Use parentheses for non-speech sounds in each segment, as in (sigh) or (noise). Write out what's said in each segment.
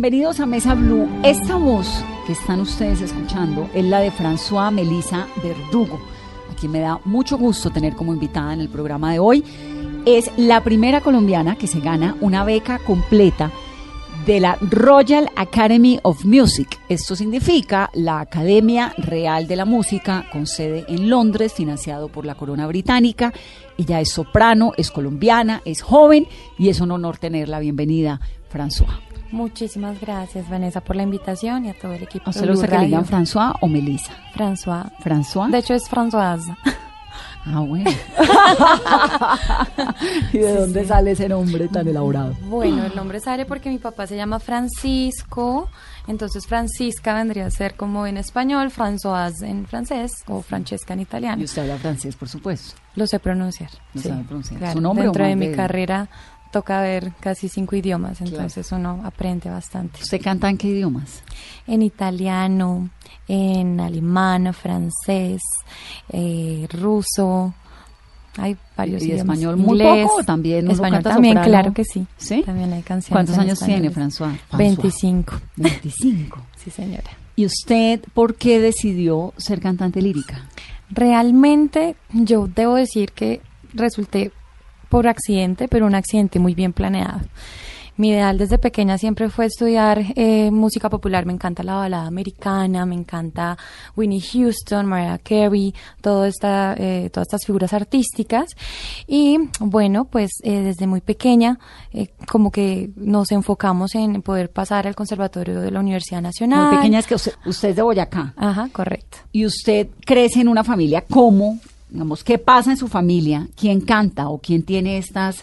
Bienvenidos a Mesa Blue. Esta voz que están ustedes escuchando es la de François Melissa Verdugo, a quien me da mucho gusto tener como invitada en el programa de hoy. Es la primera colombiana que se gana una beca completa de la Royal Academy of Music. Esto significa la Academia Real de la Música con sede en Londres, financiado por la Corona Británica. Ella es soprano, es colombiana, es joven y es un honor tenerla. Bienvenida, François. Muchísimas gracias, Vanessa, por la invitación y a todo el equipo. ¿A usted le gusta que le digan. François o Melissa? François. ¿François? De hecho, es Françoise. (laughs) Ah, bueno. (laughs) ¿Y de dónde sale ese nombre tan elaborado? Bueno, el nombre sale porque mi papá se llama Francisco, entonces Francisca vendría a ser como en español, Françoise en francés o Francesca en italiano. Y usted habla francés, por supuesto. Lo sé pronunciar. Lo sí, sabe pronunciar. claro. ¿Su nombre Dentro de mi carrera toca ver casi cinco idiomas, entonces uno aprende bastante. ¿Usted canta en qué idiomas? En italiano, en alemán, francés, eh, ruso. Hay varios ¿Y idiomas. español muy Inglés, poco también uno Español canta también, soprano? claro que sí. ¿Sí? También hay canciones. ¿Cuántos años tiene, español. François? François. 25. 25. (laughs) Sí, señora. ¿Y usted por qué decidió ser cantante lírica? Realmente yo debo decir que resulté por accidente, pero un accidente muy bien planeado. Mi ideal desde pequeña siempre fue estudiar eh, música popular. Me encanta la balada americana, me encanta Winnie Houston, Mariah Carey, toda esta, eh, todas estas figuras artísticas. Y bueno, pues eh, desde muy pequeña, eh, como que nos enfocamos en poder pasar al conservatorio de la Universidad Nacional. Muy pequeña es que usted, usted es de Boyacá. Ajá, correcto. y usted crece en una familia, ¿cómo? Digamos, ¿qué pasa en su familia? ¿Quién canta o quién tiene estas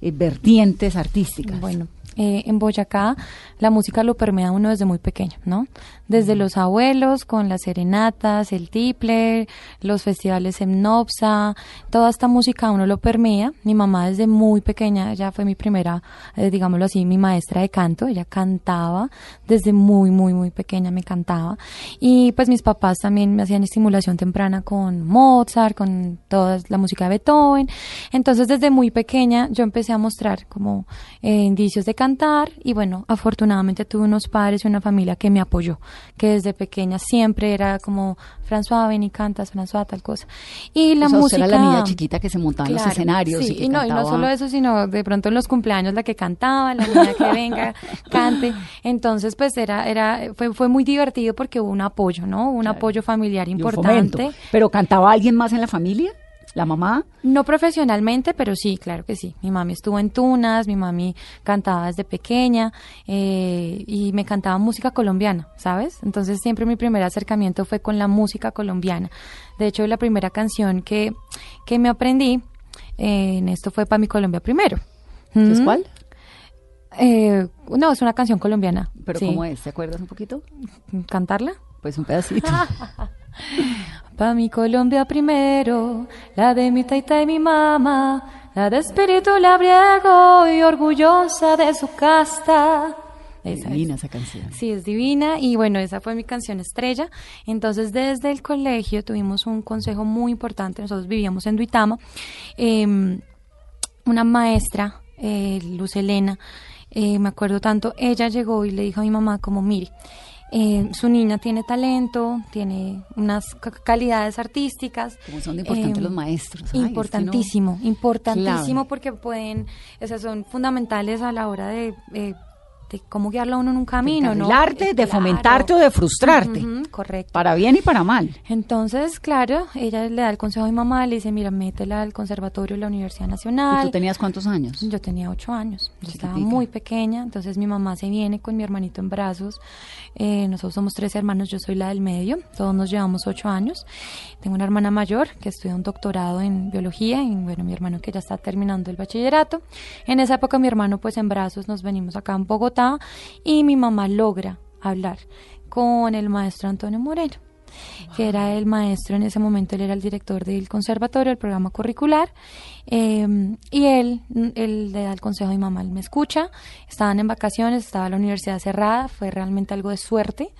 eh, vertientes artísticas? Bueno, eh, en Boyacá la música lo permea uno desde muy pequeño, ¿no? Desde los abuelos, con las serenatas, el tiple, los festivales en Nopsa, toda esta música uno lo permea. Mi mamá desde muy pequeña, ella fue mi primera, eh, digámoslo así, mi maestra de canto, ella cantaba desde muy, muy, muy pequeña, me cantaba. Y pues mis papás también me hacían estimulación temprana con Mozart, con toda la música de Beethoven. Entonces desde muy pequeña yo empecé a mostrar como eh, indicios de cantar y bueno, afortunadamente tuve unos padres y una familia que me apoyó, que desde pequeña siempre era como François, ven y cantas, François, tal cosa. Y la O sea, usted música... era la niña chiquita que se montaba en los escenarios sí, y que y no, y no solo eso, sino de pronto en los cumpleaños la que cantaba, la niña que venga, (laughs) cante. Entonces, pues era, era, fue, fue muy divertido porque hubo un apoyo, ¿no? Un apoyo familiar importante. ¿Pero cantaba alguien más en la familia? ¿La mamá? No profesionalmente, pero sí, claro que sí. Mi mami estuvo en Tunas, mi mami cantaba desde pequeña eh, y me cantaba música colombiana, ¿sabes? Entonces siempre mi primer acercamiento fue con la música colombiana. De hecho, la primera canción que, que me aprendí eh, en esto fue para mi Colombia primero. ¿Es cuál? Eh, no, es una canción colombiana. ¿Pero sí. cómo es? ¿Te acuerdas un poquito? ¿Cantarla? Pues un pedacito. (laughs) Pa' mi Colombia primero, la de mi taita y mi mamá, la de espíritu labriego y orgullosa de su casta. Esa Divina es. esa canción. Sí, es divina y bueno, esa fue mi canción estrella. Entonces, desde el colegio tuvimos un consejo muy importante. Nosotros vivíamos en Duitama. Eh, una maestra, eh, Luz Elena, eh, me acuerdo tanto, ella llegó y le dijo a mi mamá como, mire, eh, su niña tiene talento, tiene unas ca- calidades artísticas. Como son de importantes Eh, los maestros. Ay, es que no- Importantísimo, importantísimo porque pueden, o sea, son fundamentales a la hora de, eh, de cómo guiarlo a uno en un camino, ¿no? encarrilarte, Eh, de claro. fomentarte o de frustrarte. Ujú, correcto. Para bien y para mal. Entonces, claro, ella le da el consejo a mi mamá, le dice, mira, métela al conservatorio de la Universidad ¿Y Nacional. tú tenías cuántos años? Yo tenía ocho años, yo estaba muy pequeña, entonces mi mamá se viene con mi hermanito en brazos. Eh, nosotros somos tres hermanos, yo soy la del medio, todos nos llevamos ocho años. Tengo una hermana mayor que estudia un doctorado en biología y bueno, mi hermano que ya está terminando el bachillerato. En esa época mi hermano pues en brazos nos venimos acá en Bogotá y mi mamá logra hablar con el maestro Antonio Moreno que era el maestro en ese momento, él era el director del conservatorio, el programa curricular, eh, y él, él le da el consejo a mi mamá, él me escucha, estaban en vacaciones, estaba la universidad cerrada, fue realmente algo de suerte,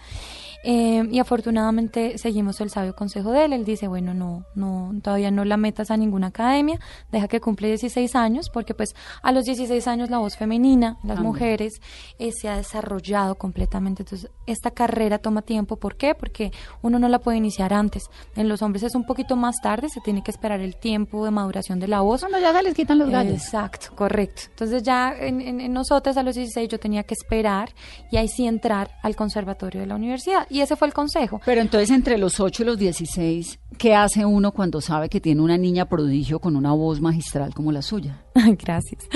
eh, y afortunadamente seguimos el sabio consejo de él. Él dice, bueno, no, no, todavía no la metas a ninguna academia, deja que cumple 16 años, porque pues a los 16 años la voz femenina, las mujeres, eh, se ha desarrollado completamente. Entonces, esta carrera toma tiempo. ¿Por qué? Porque uno no la puede iniciar antes. En los hombres es un poquito más tarde, se tiene que esperar el tiempo de maduración de la voz. Cuando ya se les quitan los gallos. Exacto, correcto. Entonces ya en, en, en nosotras a los 16 yo tenía que esperar y ahí sí entrar al conservatorio de la universidad. Y ese fue el consejo. Pero entonces entre los 8 y los 16, ¿qué hace uno cuando sabe que tiene una niña prodigio con una voz magistral como la suya? (laughs) Gracias.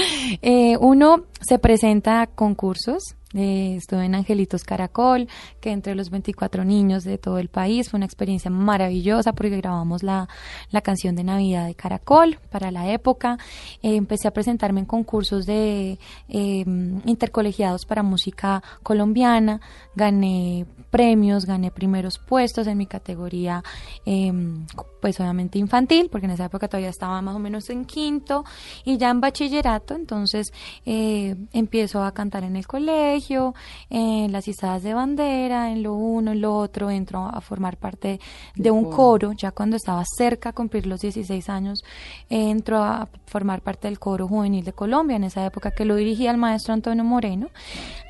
Eh, uno se presenta a concursos. Eh, estuve en Angelitos Caracol, que entre los 24 niños de todo el país fue una experiencia maravillosa porque grabamos la, la canción de Navidad de Caracol para la época. Eh, empecé a presentarme en concursos de eh, intercolegiados para música colombiana. Gané premios, gané primeros puestos en mi categoría, eh, pues obviamente infantil, porque en esa época todavía estaba más o menos en quinto y ya en bachillerato, entonces eh, empiezo a cantar en el colegio, en las izadas de bandera, en lo uno, en lo otro, entro a formar parte de un coro, ya cuando estaba cerca a cumplir los 16 años, entro a formar parte del coro juvenil de Colombia, en esa época que lo dirigía el maestro Antonio Moreno,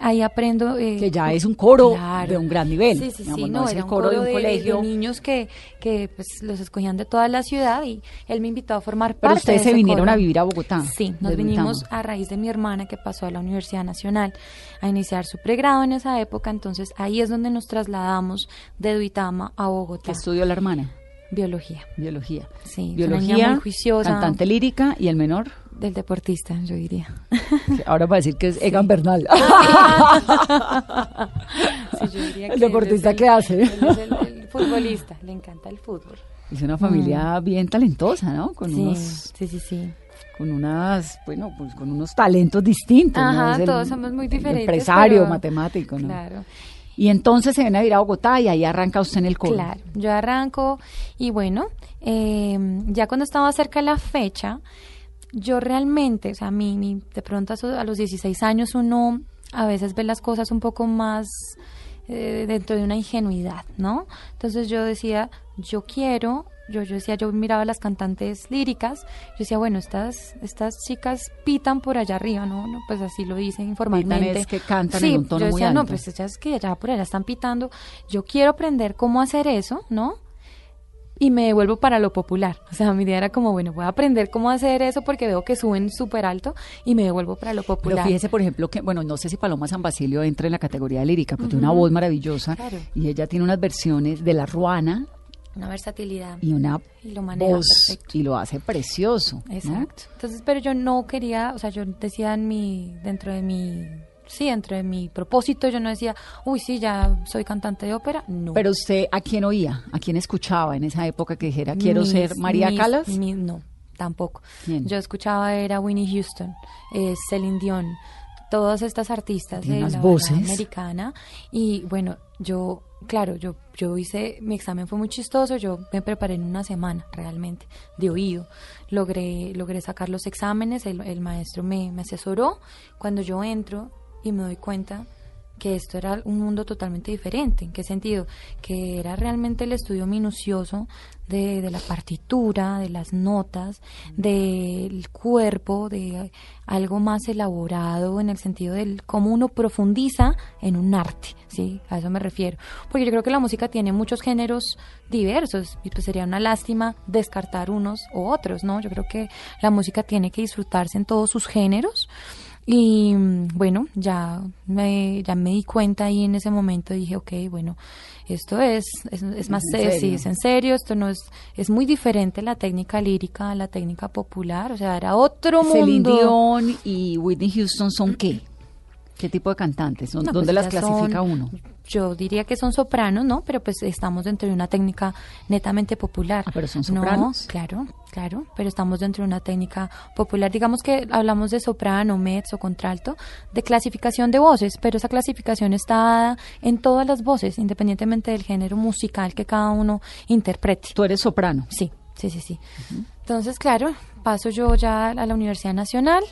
ahí aprendo... eh, Que ya es un coro Claro. de un gran nivel. Sí, sí, digamos, sí, no no, era el un coro, de un de, colegio. de niños que, que pues, los escogían de toda la ciudad y él me invitó a formar Pero parte de ustedes se ese vinieron coro. a vivir a Bogotá. Sí, nos vinimos a raíz de mi hermana que pasó a la Universidad Nacional a iniciar su pregrado en esa época, entonces ahí es donde nos trasladamos de Duitama a ¿Qué Bogotá. estudió la hermana? Biología, Biología. Sí, Biología, muy juiciosa. cantante lírica y el menor. Del deportista, yo diría. Ahora va a decir que es (laughs) Egan Bernal. (laughs) Sí, yo diría El que deportista que hace. él es el, el futbolista, le encanta el fútbol. Es una familia bien talentosa, ¿no? Con Mm. Sí, unos, sí, sí, sí. con unas, bueno, pues con unos talentos distintos. Ajá, el- todos somos muy diferentes, Empresario, pero- matemático, ¿no? Claro. Y entonces se viene a vivir a Bogotá y ahí arranca usted en el coro. Claro, yo arranco y bueno, eh, ya cuando estaba cerca de la fecha, yo realmente, o sea, a mí, mi- de pronto a, los 16 años uno a veces ve las cosas un poco más eh, dentro de una ingenuidad, ¿no? Entonces yo decía, yo quiero, yo, yo decía, yo miraba a las cantantes líricas, yo decía, bueno, estas, estas chicas pitan por allá arriba, ¿no? no pues así lo dicen informalmente. es que cantan sí, en un tono yo muy decía, no, alto. pues ellas que allá por allá están pitando, yo quiero aprender cómo hacer eso, ¿no? Y me devuelvo para lo popular. O sea, mi idea era como, bueno, voy a aprender cómo hacer eso porque veo que suben súper alto y me devuelvo para lo Pero popular. fíjese, por ejemplo, que, bueno, no sé si Paloma San Basilio entra en la categoría lírica, pero tiene una voz maravillosa Claro. y ella tiene unas versiones de La Ruana Una versatilidad. y una Y lo maneja voz perfecto. y lo hace precioso. ¿no? Exacto. Entonces, pero yo no quería, o sea, yo decía en mi, dentro de mi, sí, dentro de mi propósito, yo no decía, uy, sí, ya soy cantante de ópera. No. Pero usted, ¿a quién oía? ¿A quién escuchaba en esa época que dijera, quiero Mis- ser María mis- Calas? mis- no, tampoco. ¿Quién? Yo escuchaba era Winnie Houston, eh, Celine Dion, todas estas artistas de la voces. americana y bueno, yo claro, yo yo hice mi examen fue muy chistoso, yo me preparé en una semana realmente de oído. Logré logré sacar los exámenes, el, el maestro me, me asesoró. Cuando yo entro y me doy cuenta que esto era un mundo totalmente diferente. ¿En qué sentido? Que era realmente el estudio minucioso de, de la partitura, de las notas, del cuerpo, de algo más elaborado en el sentido del cómo uno profundiza en un arte, ¿sí? A eso me refiero. Porque yo creo que la música tiene muchos géneros diversos y pues sería una lástima descartar unos u otros, ¿no? Yo creo que la música tiene que disfrutarse en todos sus géneros y bueno, ya me, ya me di cuenta ahí en ese momento, dije, ok, bueno, esto es, es, más ¿En sí, es en serio, esto no es, es muy diferente la técnica lírica a la técnica popular, o sea, era otro Celine mundo. Dion y Whitney Houston son qué? ¿Qué tipo de cantantes? ¿Dó- No, ¿Dónde pues las clasifica son- uno? Yo diría que son sopranos, ¿no? Pero pues estamos dentro de una técnica netamente popular. Ah, pero son No, sopranos. claro, claro, pero estamos dentro de una técnica popular. Digamos que hablamos de soprano, mezzo, contralto, de clasificación de voces, pero esa clasificación está dada en todas las voces, independientemente del género musical que cada uno interprete. Tú eres soprano. Sí, sí, sí, sí. Entonces, claro, paso yo ya a la Universidad Nacional,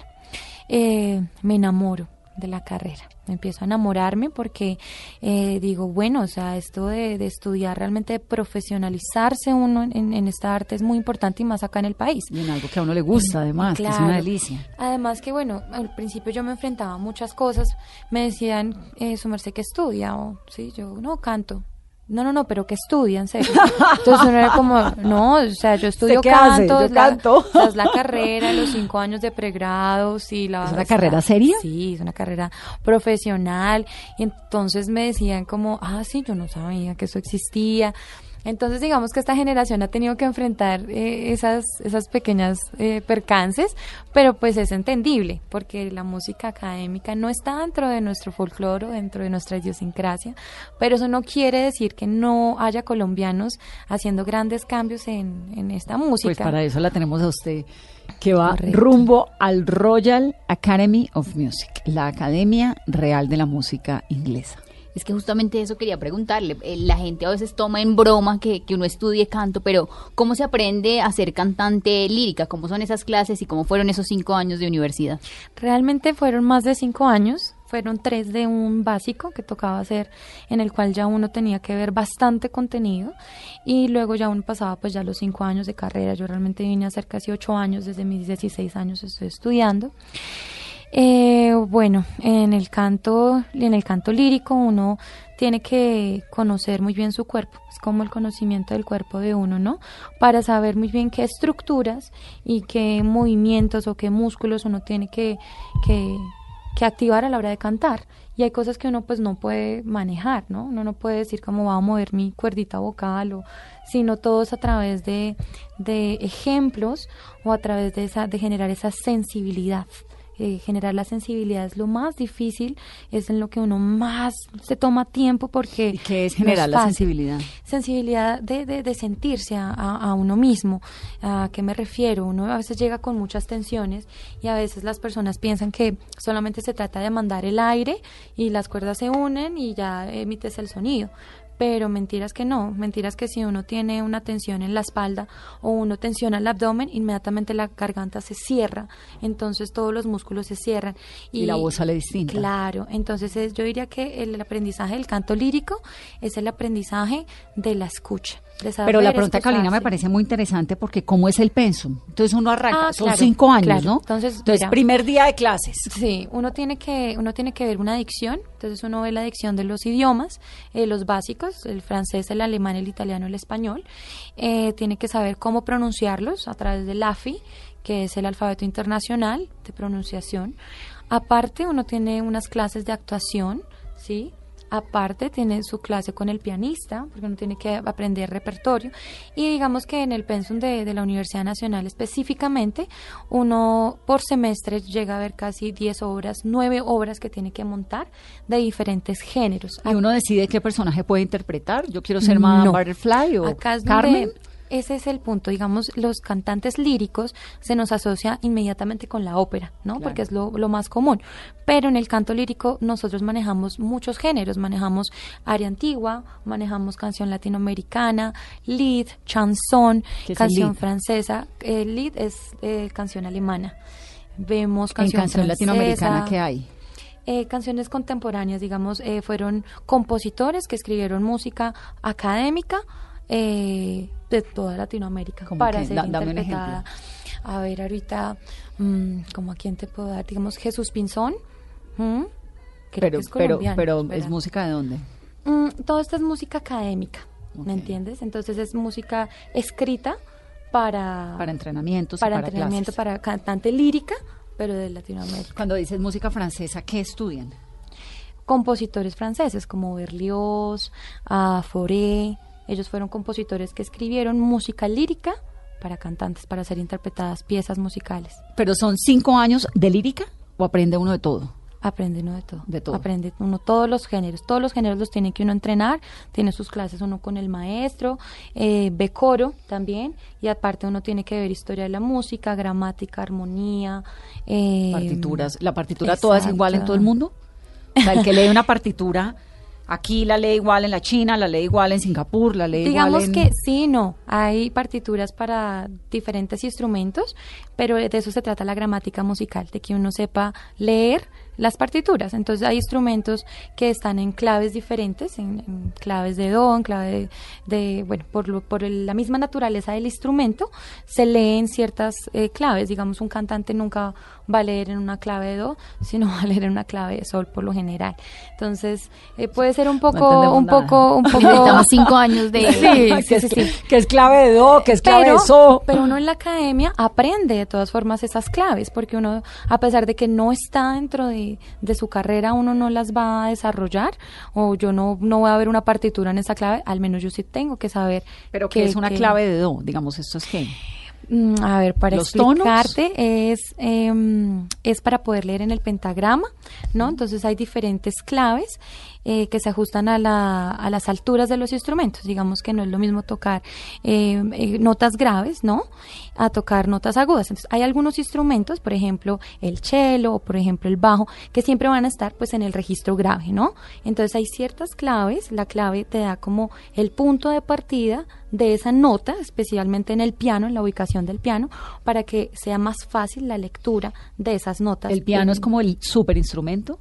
eh, me enamoro de la carrera, empiezo a enamorarme porque eh, digo, bueno, o sea, esto de, de estudiar realmente, de profesionalizarse uno en, en- esta arte es muy importante y más acá en el país. Y en algo que a uno le gusta, además, que es una delicia. Además que, bueno, al principio yo me enfrentaba a muchas cosas. Me decían, eh, su merced que estudia, o sí, yo no canto. No, no, no, pero que estudia, en serio. Entonces uno era como, no, o sea, yo estudio canto, Yo la, canto. o sea, es la carrera, los cinco años de pregrado, sí, la ¿Es una carrera seria? Sí, es una carrera profesional. Y entonces me decían como, ah, sí, yo no sabía que eso existía. Entonces, digamos que esta generación ha tenido que enfrentar eh, esas, esas pequeñas eh, percances, pero pues es entendible, porque la música académica no está dentro de nuestro folclore, dentro de nuestra idiosincrasia, pero eso no quiere decir que no haya colombianos haciendo grandes cambios en, en esta música. Pues para eso la tenemos a usted, que va Correcto. rumbo al Royal Academy of Music, la Academia Real de la Música Inglesa. Es que justamente eso quería preguntarle. Eh, La gente a veces toma en broma que, que uno estudie canto, pero ¿cómo se aprende a ser cantante lírica? ¿Cómo son esas clases y cómo fueron esos cinco años de universidad? Realmente fueron más de cinco años, fueron tres de un básico que tocaba hacer, en el cual ya uno tenía que ver bastante contenido y luego ya uno pasaba pues ya los cinco años de carrera. Yo realmente vine a hacer casi ocho años, desde mis 16 años estoy estudiando. Eh, bueno, en el canto, en el canto lírico uno tiene que conocer muy bien su cuerpo, es como el conocimiento del cuerpo de uno, ¿no? Para saber muy bien qué estructuras y qué movimientos o qué músculos uno tiene que, que, activar a la hora de cantar. Y hay cosas que uno pues no puede manejar, ¿no? Uno no puede decir cómo va a mover mi cuerdita vocal o sino todo es a través de, de ejemplos o a través de esa, de generar esa sensibilidad eh, generar la sensibilidad es lo más difícil, es en lo que uno más se toma tiempo porque... ¿Y qué es no generar la sensibilidad? Sensibilidad de, de, de sentirse a, a- a uno mismo. ¿A qué me refiero? Uno a veces llega con muchas tensiones y a veces las personas piensan que solamente se trata de mandar el aire y las cuerdas se unen y ya emites el sonido. Pero mentiras que no, mentiras que si uno tiene una tensión en la espalda o uno tensiona el abdomen, inmediatamente la garganta se cierra, entonces todos los músculos se cierran. Y la voz sale distinta. Claro, entonces es- yo diría que el aprendizaje del canto lírico es el aprendizaje de la escucha. De Pero la pregunta, excusarse. Carolina, me parece muy interesante porque ¿cómo es el pensum? Entonces uno arranca, Ah, son claro, cinco años, claro. ¿no? Entonces, Entonces mira. primer día de clases. Sí, uno tiene que uno tiene que ver una dicción, entonces uno ve la dicción de los idiomas, eh, los básicos, el francés, el alemán, el italiano, el español, eh, tiene que saber cómo pronunciarlos a través del AFI, que es el alfabeto internacional de pronunciación. Aparte, uno tiene unas clases de actuación, sí. Aparte tiene su clase con el pianista, porque uno tiene que aprender repertorio. Y digamos que en el pensum de, de la Universidad Nacional específicamente, uno por semestre llega a ver casi 10 obras, 9 obras que tiene que montar de diferentes géneros. Y uno decide qué personaje puede interpretar. Yo quiero ser Madame No. Butterfly o Acá es donde- Carmen. Ese es el punto, digamos, los cantantes líricos se nos asocia inmediatamente con la ópera, ¿no? Claro. Porque es lo, lo más común. Pero en el canto lírico nosotros manejamos muchos géneros, manejamos aria antigua, manejamos canción latinoamericana, lead, chanson, ¿Qué es el canción lead? francesa. El lead es eh, canción alemana. Vemos En canción canción francesa, latinoamericana que hay. eh, canciones contemporáneas, digamos, eh, fueron compositores que escribieron música académica eh, de toda Latinoamérica ¿Cómo para ser Da- interpretada. A ver, ahorita, mm, ¿como a quién te puedo dar? Digamos, Jesús Pinzón. ¿mm? Creo Pero, que es pero, colombiano, pero. ¿es música de dónde? Mm, todo esto es música académica. ¿me entiendes? Entonces es música escrita para, Para entrenamientos para para entrenamiento, clases. para cantante lírica, pero de Latinoamérica. Cuando dices música francesa, ¿qué estudian? Compositores franceses como Berlioz, Fauré, ellos fueron compositores que escribieron música lírica para cantantes, para ser interpretadas piezas musicales. ¿Pero son cinco años de lírica o aprende uno de todo? Aprende uno de todo. De todo. Aprende uno todos los géneros. Todos los géneros los tiene que uno entrenar. Tiene sus clases uno con el maestro, eh, ve coro también. Y aparte uno tiene que ver historia de la música, gramática, armonía. eh, Partituras. ¿La partitura toda es igual en todo el mundo? O sea, el que lee una partitura, aquí la lee igual en la China, la lee igual en Singapur, la lee Digamos igual en... que sí, no. Hay partituras para diferentes instrumentos, pero de eso se trata la gramática musical, de que uno sepa leer las partituras. Entonces hay instrumentos que están en claves diferentes, en, en claves de do, en clave de, de- bueno, por, lo- por el- la misma naturaleza del instrumento, se leen ciertas eh, claves. Digamos, un cantante nunca va a leer en una clave de do, (laughs) sino va a leer en una clave de sol por lo general. Entonces, eh, puede ser un poco, un nada. poco, un (laughs) poco... Necesitamos cinco años de... (laughs) Sí, que, sí, es, sí, sí. que es clave de do, que es clave Pero, de so. pero uno en la academia aprende de todas formas esas claves, porque uno, a pesar de que no está dentro de, de su carrera, uno no las va a desarrollar, o yo no, no voy a ver una partitura en esa clave, al menos yo sí tengo que saber. Pero que es una clave de do, digamos, esto es que... Mm, A ver, para ¿Los tonos? explicarte, es, em, es para poder leer en el pentagrama, ¿no? Entonces hay diferentes claves eh, que se ajustan a, la, a las alturas de los instrumentos. Digamos que no es lo mismo tocar em, eh, notas graves, ¿no? A tocar notas agudas. Entonces hay algunos instrumentos, por ejemplo, el cello o por ejemplo el bajo, que siempre van a estar pues en el registro grave, ¿no? Entonces hay ciertas claves, la clave te da como el punto de partida de esa nota, especialmente en el piano, en la ubicación del piano, para que sea más fácil la lectura de esas notas. El piano es como el super instrumento.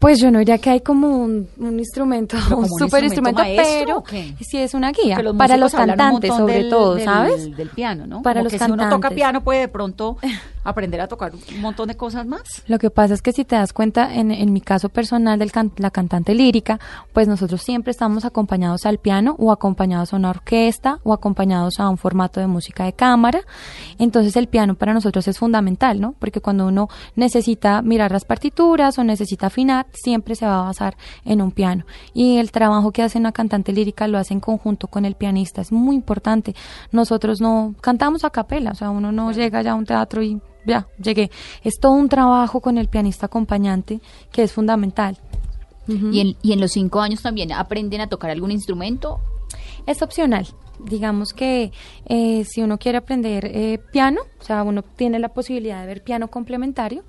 Pues yo no diría que hay como un, un instrumento, un super instrumento maestro, pero sí es una guía los para los cantantes sobre del- todo, del- ¿sabes? Del piano, ¿no? Para Como los que si uno toca cantantes. piano puede de pronto (laughs) aprender a tocar un montón de cosas más. Lo que pasa es que si te das cuenta, en, en mi caso personal de la cantante lírica, pues nosotros siempre estamos acompañados al piano o acompañados a una orquesta o acompañados a un formato de música de cámara. Entonces el piano para nosotros es fundamental, ¿no? Porque cuando uno necesita mirar las partituras o necesita afinar, siempre se va a basar en un piano. Y el trabajo que hace una cantante lírica lo hace en conjunto con el pianista, es muy importante. Nosotros no cantamos a capela, o sea, uno no llega ya a un teatro y ya, llegué. Es todo un trabajo con el pianista acompañante que es fundamental. Y, en, y en los cinco años también aprenden a tocar algún instrumento. Es opcional. Digamos que eh, si uno quiere aprender eh, piano, o sea, uno tiene la posibilidad de ver piano complementario,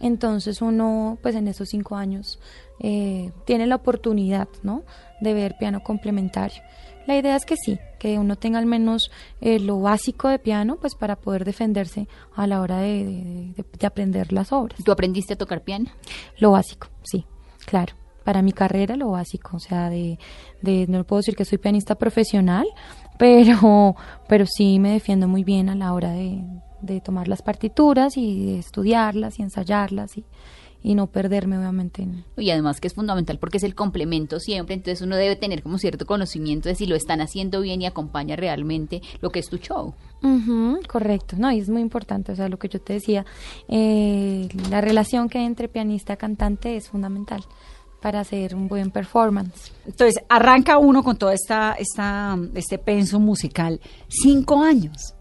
entonces uno, pues en esos cinco años, eh, tiene la oportunidad, ¿no? De ver piano complementario. La idea es que sí, que uno tenga al menos eh, lo básico de piano, pues para poder defenderse a la hora de, de- de- de aprender las obras. ¿Tú aprendiste a tocar piano? Lo básico, sí, claro. Para mi carrera, lo básico. O sea, de, de no puedo decir que soy pianista profesional, (laughs) pero, pero sí me defiendo muy bien a la hora de, de tomar las partituras y de estudiarlas y ensayarlas y, y no perderme, obviamente. en- Y además que es fundamental porque es el complemento siempre, entonces uno debe tener como cierto conocimiento de si lo están haciendo bien y acompaña realmente lo que es tu show. Ujú, correcto, no, y es muy importante, o sea, lo que yo te decía, eh, la relación que hay entre pianista y cantante es fundamental para hacer un buen performance. Entonces, arranca uno con toda esta, esta, este penso musical. Cinco años.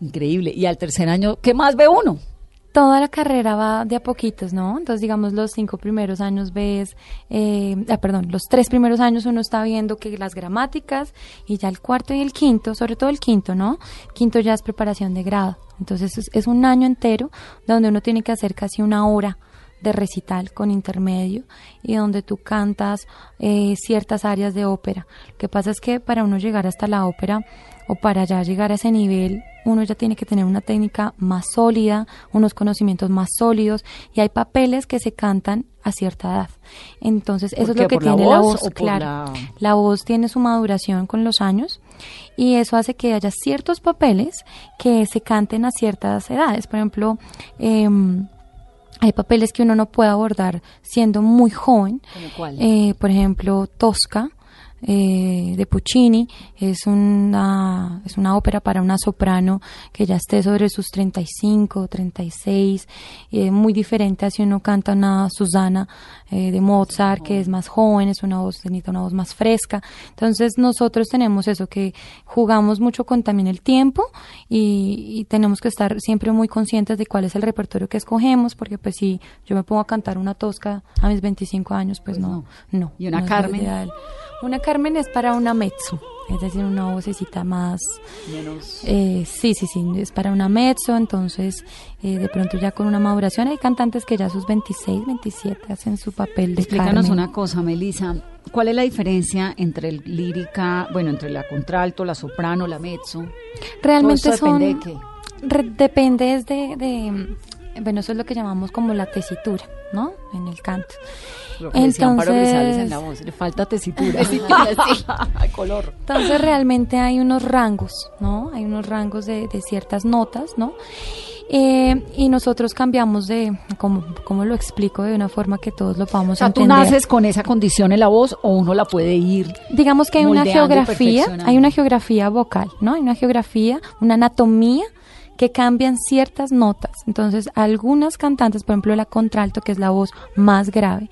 Increíble. Y al tercer año, ¿qué más ve uno? Toda la carrera va de a poquitos, ¿no? Entonces, digamos, los cinco primeros años ves, eh, ah, perdón, los tres primeros años uno está viendo que las gramáticas y ya el cuarto y el quinto, sobre todo el quinto, ¿no? Quinto ya es preparación de grado. Entonces, es, es un año entero donde uno tiene que hacer casi una hora de recital con intermedio y donde tú cantas eh, ciertas áreas de ópera. Lo que pasa es que para uno llegar hasta la ópera o para ya llegar a ese nivel uno ya tiene que tener una técnica más sólida, unos conocimientos más sólidos y hay papeles que se cantan a cierta edad. Entonces, eso es lo que tiene la voz, claro. La... voz tiene su maduración con los años y eso hace que haya ciertos papeles que se canten a ciertas edades. Por ejemplo, em, hay papeles que uno no puede abordar siendo muy joven. Eh, por ejemplo, Tosca eh, de Puccini. Es una, es una ópera para una soprano que ya esté sobre sus 35, 36, eh, muy diferente a si uno canta una Susana eh, de Mozart, que es más joven, es una voz, necesita una voz más fresca. Entonces nosotros tenemos eso, que jugamos mucho con también el tiempo y, tenemos que estar siempre muy conscientes de cuál es el repertorio que escogemos, porque pues si yo me pongo a cantar una tosca a mis 25 años, pues, pues no, no, ¿Y una Carmen? Una Carmen es para una mezzo, es decir, una vocecita más... Menos... Eh, sí, sí, sí, es para una mezzo, entonces eh, de pronto ya con una maduración hay cantantes que ya a sus 26, 27 hacen su papel de Explícanos una cosa, Melissa, ¿cuál es la diferencia entre el lírica, bueno, entre la contralto, la soprano, la mezzo? Realmente son... depende de qué? depende de, de, bueno, eso es lo que llamamos como la tesitura, ¿no? En el canto. Lo que Entonces, en la voz, le falta tesitura. (laughs) (laughs) color. Entonces realmente hay unos rangos, ¿no? Hay unos rangos de, ciertas notas, ¿no? Eh, y nosotros cambiamos de, como, como lo explico de una forma que todos lo podamos o entender. ¿Tú naces con esa condición en la voz o uno la puede ir? Digamos que hay una geografía, hay una geografía vocal, ¿no? Hay una geografía, una anatomía que cambian ciertas notas. Entonces, algunas cantantes, por ejemplo, la contralto, que es la voz más grave,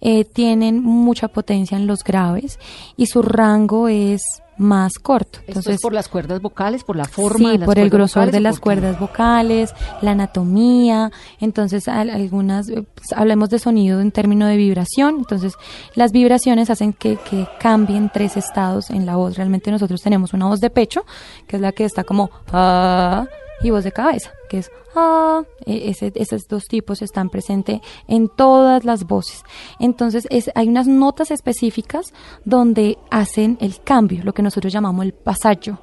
eh, tienen mucha potencia en los graves y su rango es más corto. Entonces, es por las cuerdas vocales, por la forma sí, por el grosor de las cuerdas vocales, la anatomía. Entonces, algunas, eh, pues, hablemos de sonido en términos de vibración. Entonces, las vibraciones hacen que, que cambien tres estados en la voz. Realmente nosotros tenemos una voz de pecho, que es la que está como... Ah, y voz de cabeza, que es ah, e, ese, esos dos tipos están presentes en todas las voces. Entonces es, hay unas notas específicas donde hacen el cambio, lo que nosotros llamamos el pasallo.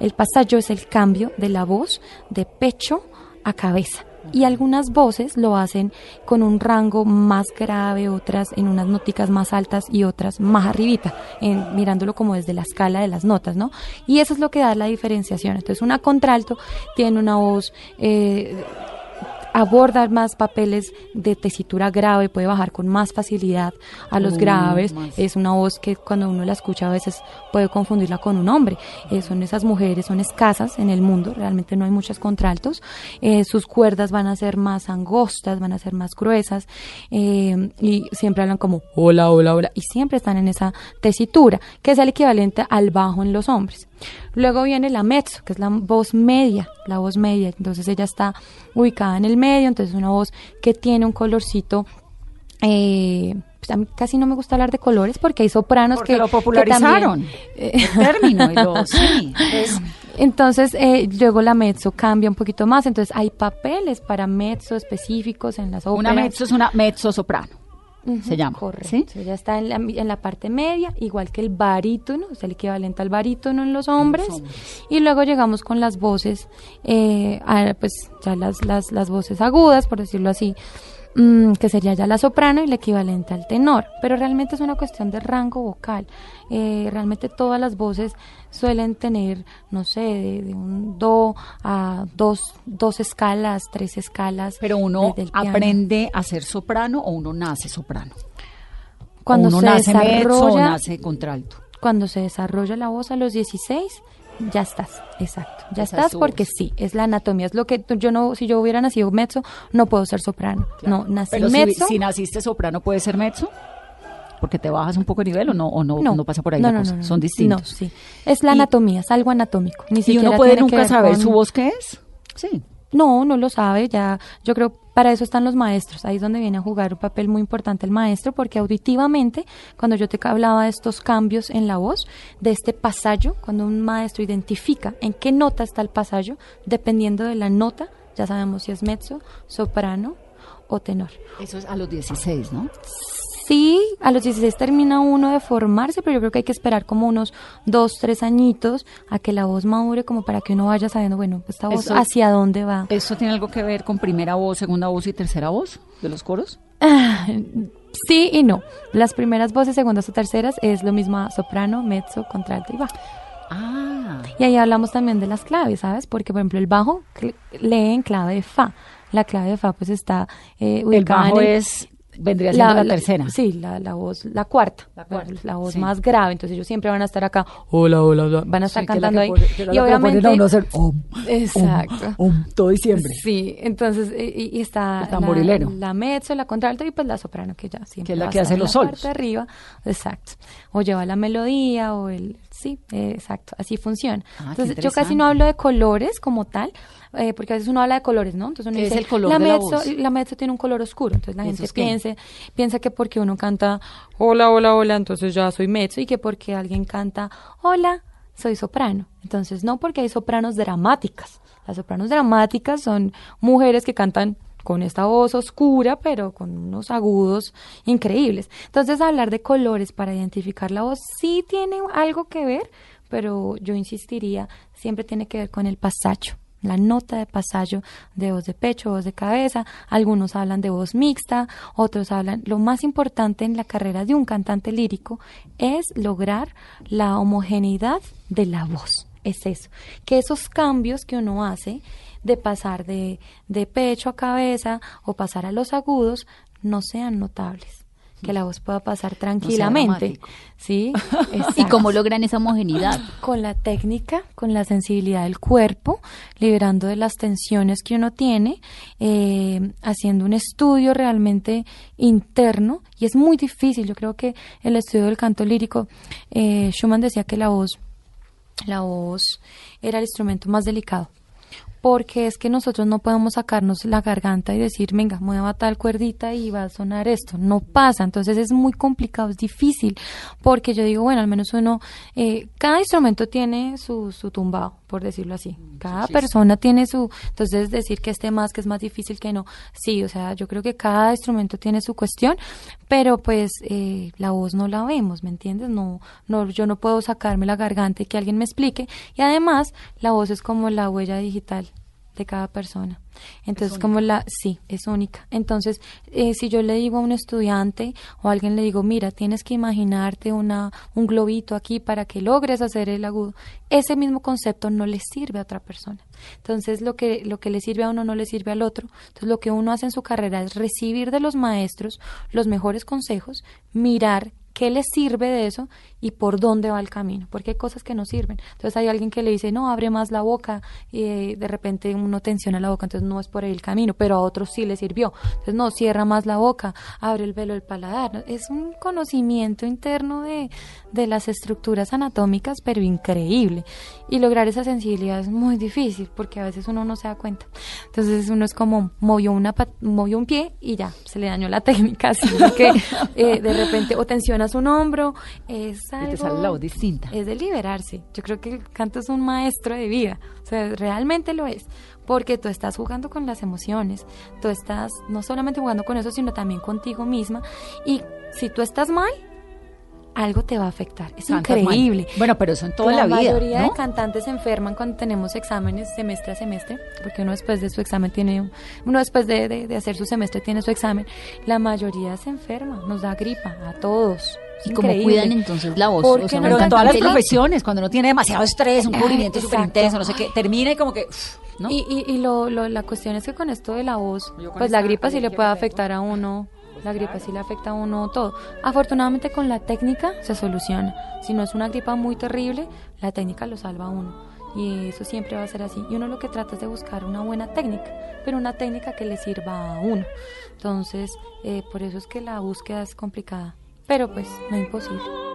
El pasallo es el cambio de la voz de pecho a cabeza y algunas voces lo hacen con un rango más grave, otras en unas noticas más altas y otras más arribita, en, mirándolo como desde la escala de las notas, ¿no? Y eso es lo que da la diferenciación. Entonces, una contralto tiene una voz eh, aborda más papeles de tesitura grave, puede bajar con más facilidad a los graves. Es una voz que cuando uno la escucha a veces puede confundirla con un hombre. Eh, son esas mujeres, son escasas en el mundo, realmente no hay muchas contraltos. Eh, sus cuerdas van a ser más angostas, van a ser más gruesas eh, y siempre hablan como hola, hola, hola y siempre están en esa tesitura, que es el equivalente al bajo en los hombres. Luego viene la mezzo, que es la voz media, la voz media. Entonces ella está ubicada en el medio, entonces es una voz que tiene un colorcito. Eh, pues a mí casi no me gusta hablar de colores porque hay sopranos que lo popularizaron el término y lo, (laughs) sí, entonces eh, luego la mezzo cambia un poquito más entonces hay papeles para mezzo específicos en las óperas una mezzo es una mezzo soprano se llama. Correcto. Ya está en la, en la, parte media, igual que el barítono, es el equivalente al barítono en los hombres. Y luego llegamos con las voces, eh, pues ya las, las, las voces agudas, por decirlo así. Mm, que sería ya la soprano y el equivalente al tenor, pero realmente es una cuestión de rango vocal. Eh, realmente todas las voces suelen tener, no sé, de, un do a dos, dos escalas, tres escalas. Pero uno aprende a ser soprano o uno nace soprano. Cuando uno se nace desarrolla, o nace contralto. Cuando se desarrolla la voz a los 16, ya estás, exacto. Ya estás porque sí, es la anatomía, es lo que yo no, si yo hubiera nacido mezzo, no puedo ser soprano. No, nací Pero mezzo. Si, naciste soprano, ¿puedes ser mezzo? Porque te bajas un poco de nivel o no, o no, no, pasa por ahí la cosa. Son distintos. Sí. Es la anatomía, es algo anatómico. Ni ¿Y uno puede nunca saber su voz qué es? Sí. No, no lo sabe, ya yo creo para eso están los maestros, ahí es donde viene a jugar un papel muy importante el maestro, porque auditivamente, cuando yo te hablaba de estos cambios en la voz, de este pasallo, cuando un maestro identifica en qué nota está el pasallo, dependiendo de la nota, ya sabemos si es mezzo, soprano o tenor. Eso es a los 16, ¿no? Sí, a los 16 termina uno de formarse, pero yo creo que hay que esperar como unos dos, tres añitos a que la voz madure, como para que uno vaya sabiendo, bueno, esta voz Eso- hacia dónde va. ¿Eso tiene algo que ver con primera voz, segunda voz y tercera voz de los coros? Sí y no. Las primeras voces, segundas o terceras, es lo mismo a soprano, mezzo, contralto y bajo. Ah, Y ahí hablamos también de las claves, ¿sabes? Porque, por ejemplo, el bajo lee en clave de fa. La clave de fa, pues, está eh, el ubicada en bajo el- es, vendría siendo la, tercera. Sí, la, la voz, la cuarta. La cuarta, La voz sí. más grave. Entonces ellos siempre van a estar acá, hola, hola, hola. Van a estar Sí, la cantando ahí. la y obviamente... uno hacer Exacto. todo diciembre. Sí, entonces y, y está El tamborilero. La, la mezzo, la contralto y pues la soprano que ya siempre Que es la va que hace los la solos. parte arriba, exacto. O lleva la melodía o el sí, eh, exacto, así funciona. Ah, entonces yo casi no hablo de colores como tal, eh, porque a veces uno habla de colores, ¿no? Entonces uno ¿Qué es dice el color la de la mezzo, voz? la mezzo tiene un color oscuro, entonces la ¿Y gente piensa que porque uno canta hola, hola, hola, entonces ya soy mezzo y que porque alguien canta hola, soy soprano. Entonces no porque hay sopranos dramáticas. Las sopranos dramáticas son mujeres que cantan con esta voz oscura, pero con unos agudos increíbles. Entonces, hablar de colores para identificar la voz sí tiene algo que ver, pero yo insistiría, siempre tiene que ver con el pasacho, la nota de pasallo de voz de pecho, voz de cabeza. Algunos hablan de voz mixta, otros hablan. Lo más importante en la carrera de un cantante lírico es lograr la homogeneidad de la voz. Es eso, que esos cambios que uno hace de pasar de, de pecho a cabeza o pasar a los agudos no sean notables, que la voz pueda pasar tranquilamente. ¿Sí? (laughs) ¿Y cómo logran esa homogeneidad? Con la técnica, con la sensibilidad del cuerpo, liberando de las tensiones que uno tiene, eh, haciendo un estudio realmente interno. Y es muy difícil. Yo creo que el estudio del canto lírico, eh, Schumann decía que la voz, la voz era el instrumento más delicado. Porque es que nosotros no podemos sacarnos la garganta y decir, venga, mueva tal cuerdita y va a sonar esto. No pasa. Entonces es muy complicado, es difícil. Porque yo digo, bueno, al menos uno, eh, cada instrumento tiene su, su tumbado, por decirlo así. Cada persona tiene su. Entonces decir que este más, que es más difícil que no. Sí, o sea, yo creo que cada instrumento tiene su cuestión. Pero pues eh, la voz no la vemos, ¿me entiendes? No, no, yo no puedo sacarme la garganta y que alguien me explique. Y además, la voz es como la huella digital de cada persona. Entonces, como la, sí, es única. Entonces, eh, si yo le digo a un estudiante o a alguien le digo, mira, tienes que imaginarte una, un globito aquí para que logres hacer el agudo, ese mismo concepto no le sirve a otra persona. Entonces, lo que, lo que le sirve a uno no le sirve al otro. Entonces, lo que uno hace en su carrera es recibir de los maestros los mejores consejos, mirar qué le sirve de eso y por dónde va el camino, porque hay cosas que no sirven. Entonces hay alguien que le dice, no, abre más la boca y eh, de repente uno tensiona la boca, entonces no es por ahí el camino, pero a otros sí le sirvió. Entonces no, cierra más la boca, abre el velo del paladar. Es un conocimiento interno de, de las estructuras anatómicas, pero increíble. Y lograr esa sensibilidad es muy difícil, porque a veces uno no se da cuenta. Entonces uno es como, movió, una movió un pie y ya, se le dañó la (laughs) técnica, así que eh, de repente o tensionas un hombro, es Y algo... te sale la voz distinta. Es de liberarse. Yo creo que el canto es un maestro de vida. O sea, realmente lo es. Porque tú estás jugando con las emociones. Tú estás no solamente jugando con eso, sino también contigo misma. Y si tú estás mal, algo te va a afectar. Es mal. increíble. Bueno, pero eso en toda la, la, vida, mayoría ¿no? de cantantes se enferman cuando tenemos exámenes semestre a semestre, porque uno después de su examen tiene, uno después de, de- de hacer su semestre tiene su examen. La mayoría se enferma, nos da gripa a todos. ¿Y cómo cuidan entonces la voz? Porque O sea, no un Pero en todas las profesiones, cuando uno tiene demasiado estrés, un Ah, cubrimiento súper intenso, no sé qué, termina y como que, ¿no? Y, y, y lo, lo- la cuestión es que con esto de la voz, pues la gripa sí le puede afectar a uno, la gripa sí le afecta a uno todo. Afortunadamente con la técnica se soluciona. Si no es una gripa muy terrible, la técnica lo salva a uno. Y eso siempre va a ser así. Y uno lo que trata es de buscar una buena técnica, pero una técnica que le sirva a uno. Entonces, eh, por eso es que la búsqueda es complicada. Pero pues, no imposible.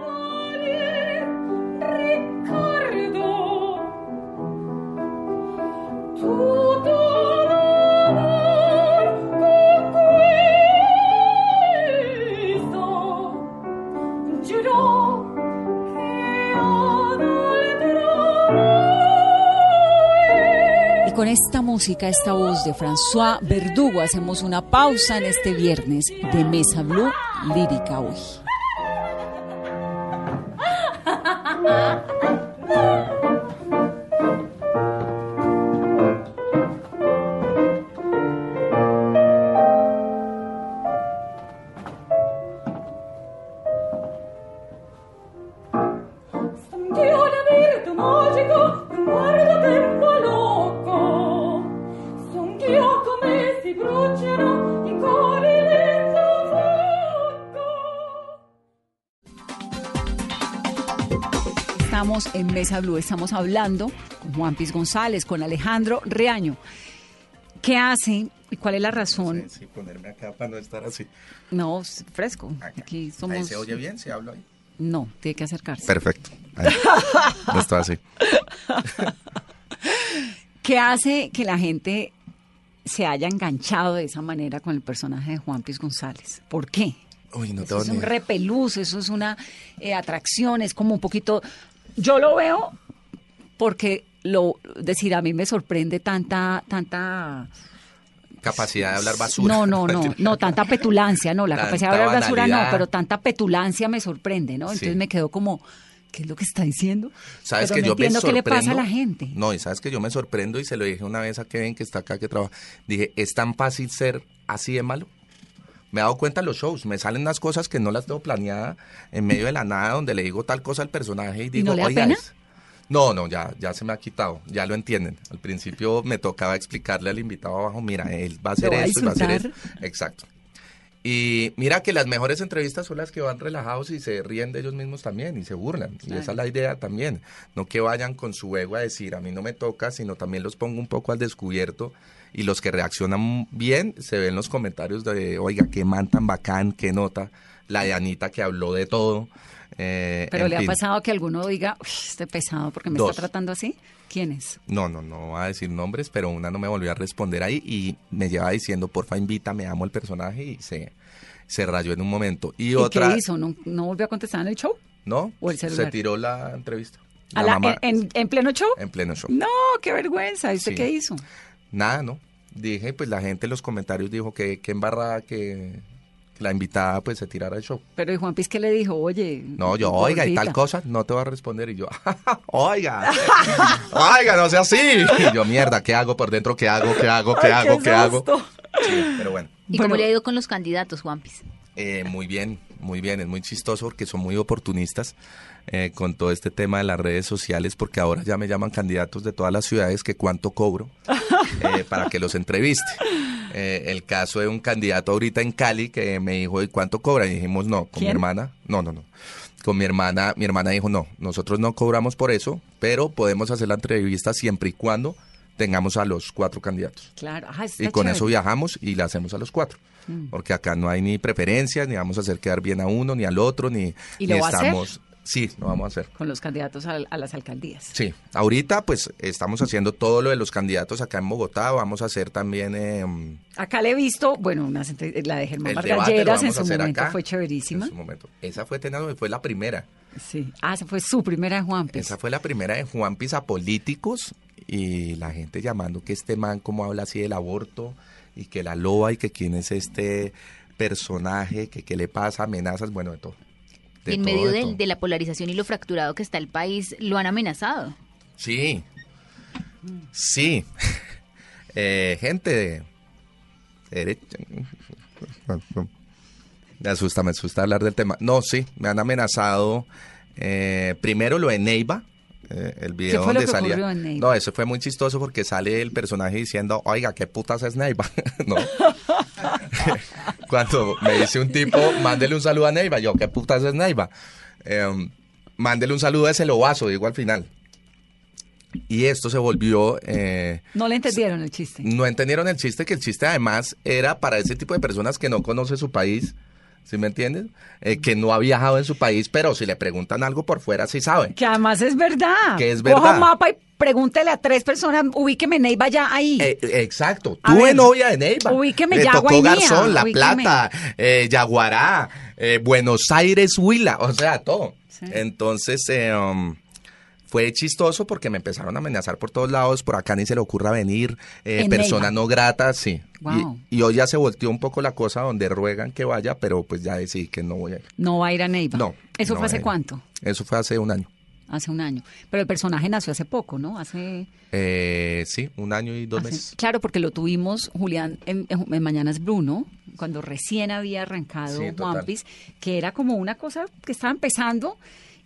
Con esta música, esta voz de François Verdugo, hacemos una pausa en este viernes de Mesa Blue lírica hoy. (laughs) en Mesa Blue, estamos hablando con Juan Piz González, con Alejandro Reaño. ¿Qué hace y cuál es la razón? Sí, ponerme acá para no estar así. No, es fresco. Acá. Aquí Ahí somos. se oye bien, se habla ahí. No, tiene que acercarse. Perfecto. Ahí. No está así. (laughs) ¿Qué hace que la gente se haya enganchado de esa manera con el personaje de Juan Piz González? ¿Por qué? Uy, no Eso tengo es ni un repelús, eso es una eh, atracción, es como un poquito... Yo lo veo porque lo decir a mí me sorprende tanta tanta Capacidad de hablar basura. no no no no (laughs) tanta petulancia no la Tanta capacidad de hablar basura no pero tanta petulancia me sorprende no entonces Sí. me quedo como qué es lo que está diciendo Sabes Pero que no yo entiendo me qué le pasa a la gente No, y sabes que yo me sorprendo y se lo dije una vez a Kevin que está acá que trabaja. Dije, ¿es tan fácil ser así de malo? Me he dado cuenta en los shows, me salen unas cosas que no las tengo planeada en medio de la nada, donde le digo tal cosa al personaje y digo, no le da "Oiga, pena? es-". No, no, ya, ya se me ha quitado, ya lo entienden. Al principio me tocaba explicarle al invitado abajo, mira, él va a hacer esto y va a hacer eso. insultar. Exacto. Y mira que las mejores entrevistas son las que van relajados y se ríen de ellos mismos también y se burlan. Y esa es la idea también. No que vayan con su ego a decir, a mí no me toca, sino también los pongo un poco al descubierto. Y los que reaccionan bien se ven los comentarios de, oiga, qué man tan bacán, qué nota. La de Anita que habló de todo. Eh, pero le ha pasado que alguno diga "Uy, este pesado porque me Dos. está tratando así quién es No, no, no voy a decir nombres, pero una no me volvió a responder ahí y me lleva diciendo, porfa, invítame, amo el personaje y se, se rayó en un momento. Y, y otra, qué hizo no, no volvió a contestar en el show ¿no? ¿O el celular? Se tiró la entrevista. ¿A La la- mamá- en, en pleno show en pleno show. no qué vergüenza ¿y usted Sí. qué hizo Nada, ¿no? Dije, pues la gente en los comentarios dijo que, que embarrada que, que la invitada pues se tirara el show. Pero ¿y Juan Piz qué le dijo? Oye. No, yo, oiga, y tal cosa, no te va a responder. Y yo, (laughs) oiga, (laughs) oiga, no sea así. Y yo, mierda, ¿qué hago por dentro? ¿Qué hago? ¿Qué hago? ¿Qué Ay, hago? qué ¿Qué hago? Sí, pero bueno. ¿Y Bueno. cómo le ha ido con los candidatos, Juanpis? Eh, muy bien, muy bien, es muy chistoso porque son muy oportunistas eh, con todo este tema de las redes sociales porque ahora ya me llaman candidatos de todas las ciudades que cuánto cobro (laughs) eh, para que los entreviste. Eh, el caso de un candidato ahorita en Cali que me dijo, ¿y cuánto cobra? Y dijimos, no, con mi hermana, no, no, no. Con mi hermana, mi hermana dijo, no, nosotros no cobramos por eso, pero podemos hacer la entrevista siempre y cuando tengamos a los cuatro candidatos. Claro. Y con eso viajamos y la hacemos a los cuatro. Mm. Porque acá no hay ni preferencias, ni vamos a hacer quedar bien a uno, ni al otro, ni, ¿Y ni lo va a hacer? estamos. Sí, lo vamos a hacer. Con los candidatos a, a las alcaldías. Sí, ahorita pues estamos haciendo todo lo de los candidatos acá en Bogotá. Vamos a hacer también. eh, Acá le he visto, bueno, entre- la de Germán el Vargas debate lo Lleras en a su momento acá. fue chéverísima. En su momento. Esa fue fue la primera. Sí. Ah, esa fue su primera de Juan Piz. Esa fue la primera de Juan Pisa Políticos y la gente llamando que este man como habla así del aborto y que la loba y que quién es este personaje, que qué le pasa, amenazas, bueno, de todo. De en todo, medio de la polarización y lo fracturado que está el país, lo han amenazado. Sí, sí. (laughs) Eh, gente de derecha. Me asusta, me asusta hablar del tema. No, sí, me han amenazado. eh, primero lo de Neiva, eh, el video fue lo donde que salía. No, eso fue muy chistoso porque sale el personaje diciendo, oiga, ¿qué putas es Neiva? (laughs) no. (laughs) Cuando me dice un tipo, mándele un saludo a Neiva, yo, ¿qué putas es Neiva? Eh, mándele un saludo a ese lobazo, digo al final. Y esto se volvió... eh, No le entendieron el chiste. no entendieron el chiste, que el chiste además era para ese tipo de personas que no conoce su país, ¿sí me entiendes? Eh, que no ha viajado en su país, pero si le preguntan algo por fuera, sí sabe. Que además es verdad. Que es Coja verdad. un mapa y pregúntele a tres personas, ubíqueme Neiva ya ahí. Eh, exacto, A tuve ver, novia de Neiva. ubíqueme Me ya, tocó Guainía, Garzón, La ubíqueme. Plata, eh, Yaguará, eh, Buenos Aires, Huila, o sea, todo. Sí. Entonces, eh, um, fue chistoso porque me empezaron a amenazar por todos lados, por acá ni se le ocurra venir, eh, persona no grata, sí. Wow. Y, y hoy ya se volteó un poco la cosa donde ruegan que vaya, pero pues ya decidí que no voy a ir. No va a ir a Neiva. No. ¿Eso no fue hace cuánto? Eso fue hace un año. Hace un año. Pero el personaje nació hace poco, ¿no? Hace... Eh, sí, un año y dos hace- meses. Claro, porque lo tuvimos, Julián, en, en- Mañanas Bruno, cuando recién había arrancado Sí. One Piece, que era como una cosa que estaba empezando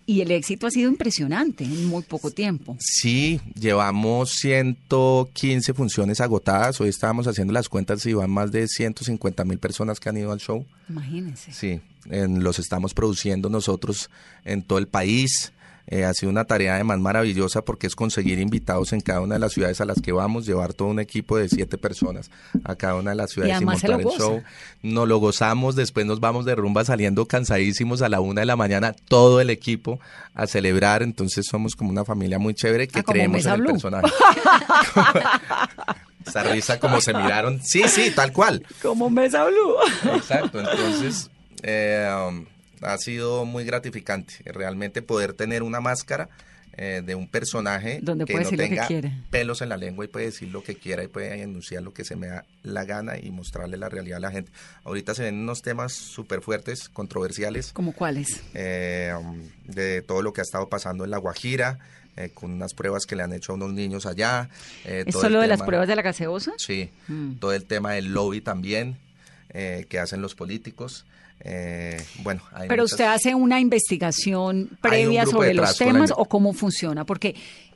y el éxito ha sido impresionante en muy poco tiempo. Sí, llevamos 115 funciones agotadas. Hoy estábamos haciendo las cuentas y van más de 150 mil personas que han ido al show. Imagínense. Sí, en- los estamos produciendo nosotros en todo el país. Eh, ha sido una tarea además maravillosa porque es conseguir invitados en cada una de las ciudades a las que vamos, llevar todo un equipo de siete personas a cada una de las ciudades y, se montar el goza. show. Nos lo gozamos, después nos vamos de rumba saliendo cansadísimos a la una de la mañana, todo el equipo a celebrar. Entonces somos como una familia muy chévere que Ah, creemos en el Blue. personaje. (laughs) Esa risa como se miraron. Sí, sí, tal cual. Como Mesa Blue. Exacto, entonces eh, um, ha sido muy gratificante eh, realmente poder tener una máscara eh, de un personaje Donde que puede no decir lo que tenga quiere. pelos en la lengua y puede decir lo que quiera y puede enunciar lo que se me da la gana y mostrarle la realidad a la gente. Ahorita se ven unos temas súper fuertes, controversiales, ¿Como cuáles? eh, um, de todo lo que ha estado pasando en La Guajira, eh, con unas pruebas que le han hecho a unos niños allá. eh, todo ¿Esto el lo de las pruebas de la gaseosa? Sí, Mm. todo el tema del lobby también que hacen los políticos. Eh, bueno, hay Pero muchas- usted hace una investigación previa sobre los temas o cómo funciona, porque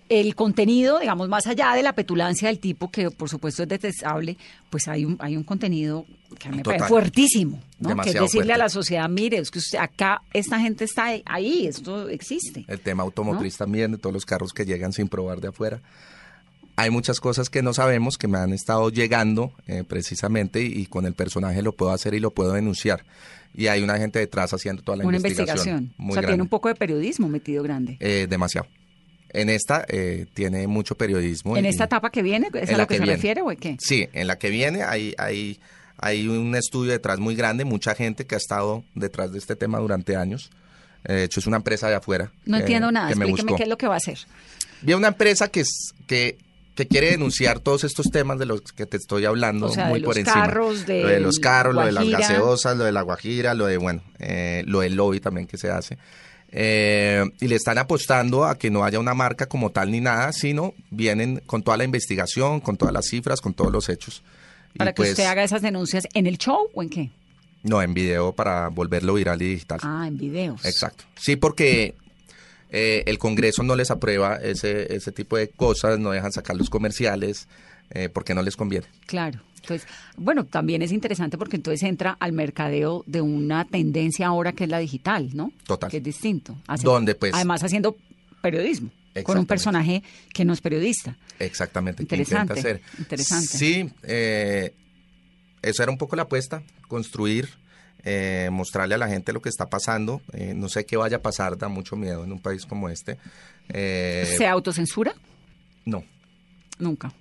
el contenido, digamos, más allá de la petulancia del tipo, que por supuesto es detestable, pues hay un, hay un contenido que a mí me parece Total. fuertísimo, ¿no? Que es decirle a la sociedad, mire, es que usted, acá esta gente está ahí, esto existe. El tema automotriz también, de todos los carros que llegan sin probar de afuera. Hay muchas cosas que no sabemos, que me han estado llegando eh, precisamente y, y con el personaje lo puedo hacer y lo puedo denunciar. Y hay una gente detrás haciendo toda la Una investigación. investigación. Muy o sea, tiene un poco de periodismo metido grande. Eh, demasiado. En esta eh, tiene mucho periodismo. en y- esta etapa que viene, ¿es a la lo que, que se viene. refiere o qué? Sí, en la que viene hay, hay, hay un estudio detrás muy grande, mucha gente que ha estado detrás de este tema durante años. Eh, De hecho, es una empresa de afuera. No que- entiendo nada, que me explíqueme qué es lo que va a hacer. Vi una empresa que, es- que, que quiere denunciar todos estos temas de los que te estoy hablando O sea, muy de por los encima. carros, lo de los carros, lo de las gaseosas, lo de la guajira, lo de, bueno, eh, lo del lobby también que se hace. Eh, y le están apostando a que no haya una marca como tal ni nada, sino vienen con toda la investigación, con todas las cifras, con todos los hechos. Y Para que pues, usted haga esas denuncias en el show o en qué? No, en video para volverlo viral y digital. Ah, en videos. Exacto. Sí, porque eh, el Congreso no les aprueba ese, ese tipo de cosas, no dejan sacar los comerciales, eh, porque no les conviene. Claro. Entonces, bueno, también es interesante porque entonces entra al mercadeo de una tendencia ahora que es la digital, ¿no? Total. Que es distinto. Hace- Donde, pues- Además haciendo periodismo con un personaje que no es periodista. Exactamente, que Interesante, intenta hacer. interesante. Sí, eh, eso era un poco la apuesta, construir, eh, mostrarle a la gente lo que está pasando. Eh, no sé qué vaya a pasar, da mucho miedo en un país como este. Eh, ¿Se autocensura? no, Nunca.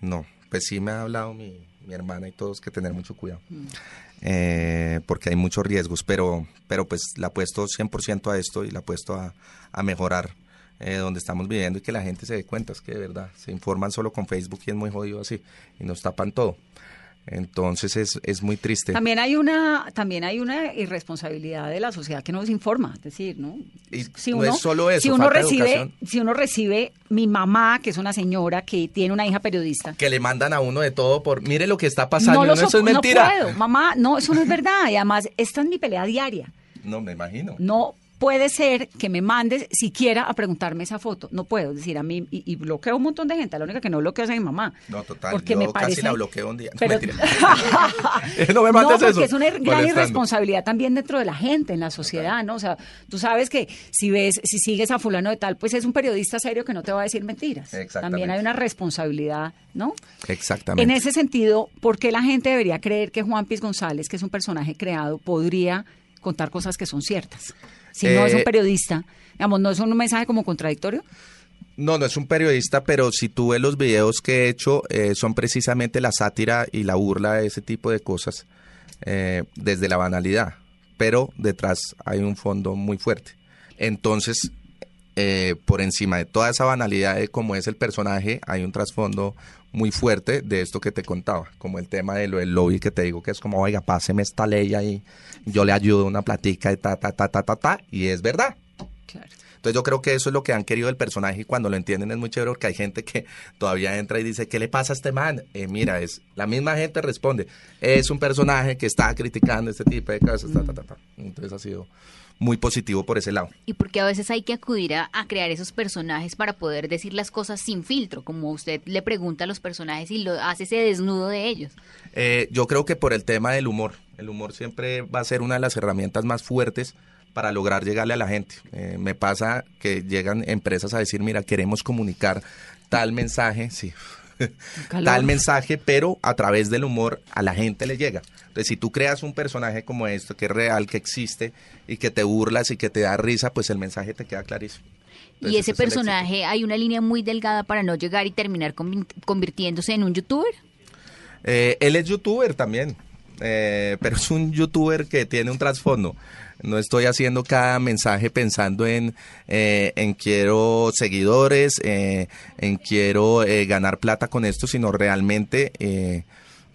no. Pues sí me ha hablado mi, mi hermana y todos que tener mucho cuidado. Mm. Eh, porque hay muchos riesgos, pero, pero pues la apuesto 100% a esto y la apuesto a, a mejorar eh, donde estamos viviendo y que la gente se dé cuenta, es que de verdad se informan solo con Facebook y es muy jodido así y nos tapan todo. Entonces es, es muy triste. También hay una también hay una irresponsabilidad de la sociedad que no nos informa, es decir, ¿no? Y no es solo eso, si uno recibe educación. si uno recibe mi mamá, que es una señora que tiene una hija periodista, Que le mandan a uno de todo por, mire lo que está pasando, no no, lo eso es no mentira. puedo, mamá, no, eso no es verdad y además esta es mi pelea diaria. No, me imagino. No puede ser que me mandes siquiera a preguntarme esa foto. No puedo. Es decir, a mí, y, y bloqueo un montón de gente. La única que no bloqueo es a mi mamá. No, total. Porque yo me casi parece. la bloqueo un día. Pero- (laughs) (laughs) no me mandes no, porque eso. es una gran molestando. irresponsabilidad también dentro de la gente, en la sociedad, ¿no? O sea, tú sabes que si ves, si sigues a fulano de tal, pues es un periodista serio que no te va a decir mentiras. Exactamente. También hay una responsabilidad, ¿no? Exactamente. En ese sentido, ¿por qué la gente debería creer que Juan Piz González, que es un personaje creado, podría contar cosas que son ciertas? Si no es un Eh, periodista, digamos, ¿no es un mensaje como contradictorio? No, no es un periodista, pero si tú ves los videos que he hecho, eh, son precisamente la sátira y la burla de ese tipo de cosas, eh, desde la banalidad, pero detrás hay un fondo muy fuerte. Entonces, eh, por encima de toda esa banalidad de cómo es el personaje, hay un trasfondo muy fuerte de esto que te contaba, como el tema de lo del lobby que te digo que es como, oiga, páseme esta ley ahí, yo le ayudo una platica y ta, ta, ta, ta, ta, ta, y es verdad. Entonces yo creo que eso es lo que han querido el personaje y cuando lo entienden es muy chévere porque hay gente que todavía entra y dice, ¿qué le pasa a este man? Eh, mira, es la misma gente responde, es un personaje que está criticando este tipo de cosas, ta, ta, ta, ta. Entonces ha sido muy positivo por ese lado. Y porque a veces hay que acudir a, a, crear esos personajes para poder decir las cosas sin filtro, como usted le pregunta a los personajes y lo hace ese desnudo de ellos. Eh, yo creo que por el tema del humor, el humor siempre va a ser una de las herramientas más fuertes para lograr llegarle a la gente. Eh, me pasa que llegan empresas a decir, mira, queremos comunicar tal mensaje, sí, tal mensaje, pero a través del humor a la gente le llega. Entonces, si tú creas un personaje como esto, que es real, que existe, y que te burlas y que te da risa, pues el mensaje te queda clarísimo. Entonces, y ese personaje, hay una línea muy delgada para no llegar y terminar convirtiéndose en un youtuber. Eh, él es youtuber también, eh, pero es un youtuber que tiene un trasfondo. No estoy haciendo cada mensaje pensando en, eh, en quiero seguidores, eh, en quiero eh, ganar plata con esto, sino realmente eh,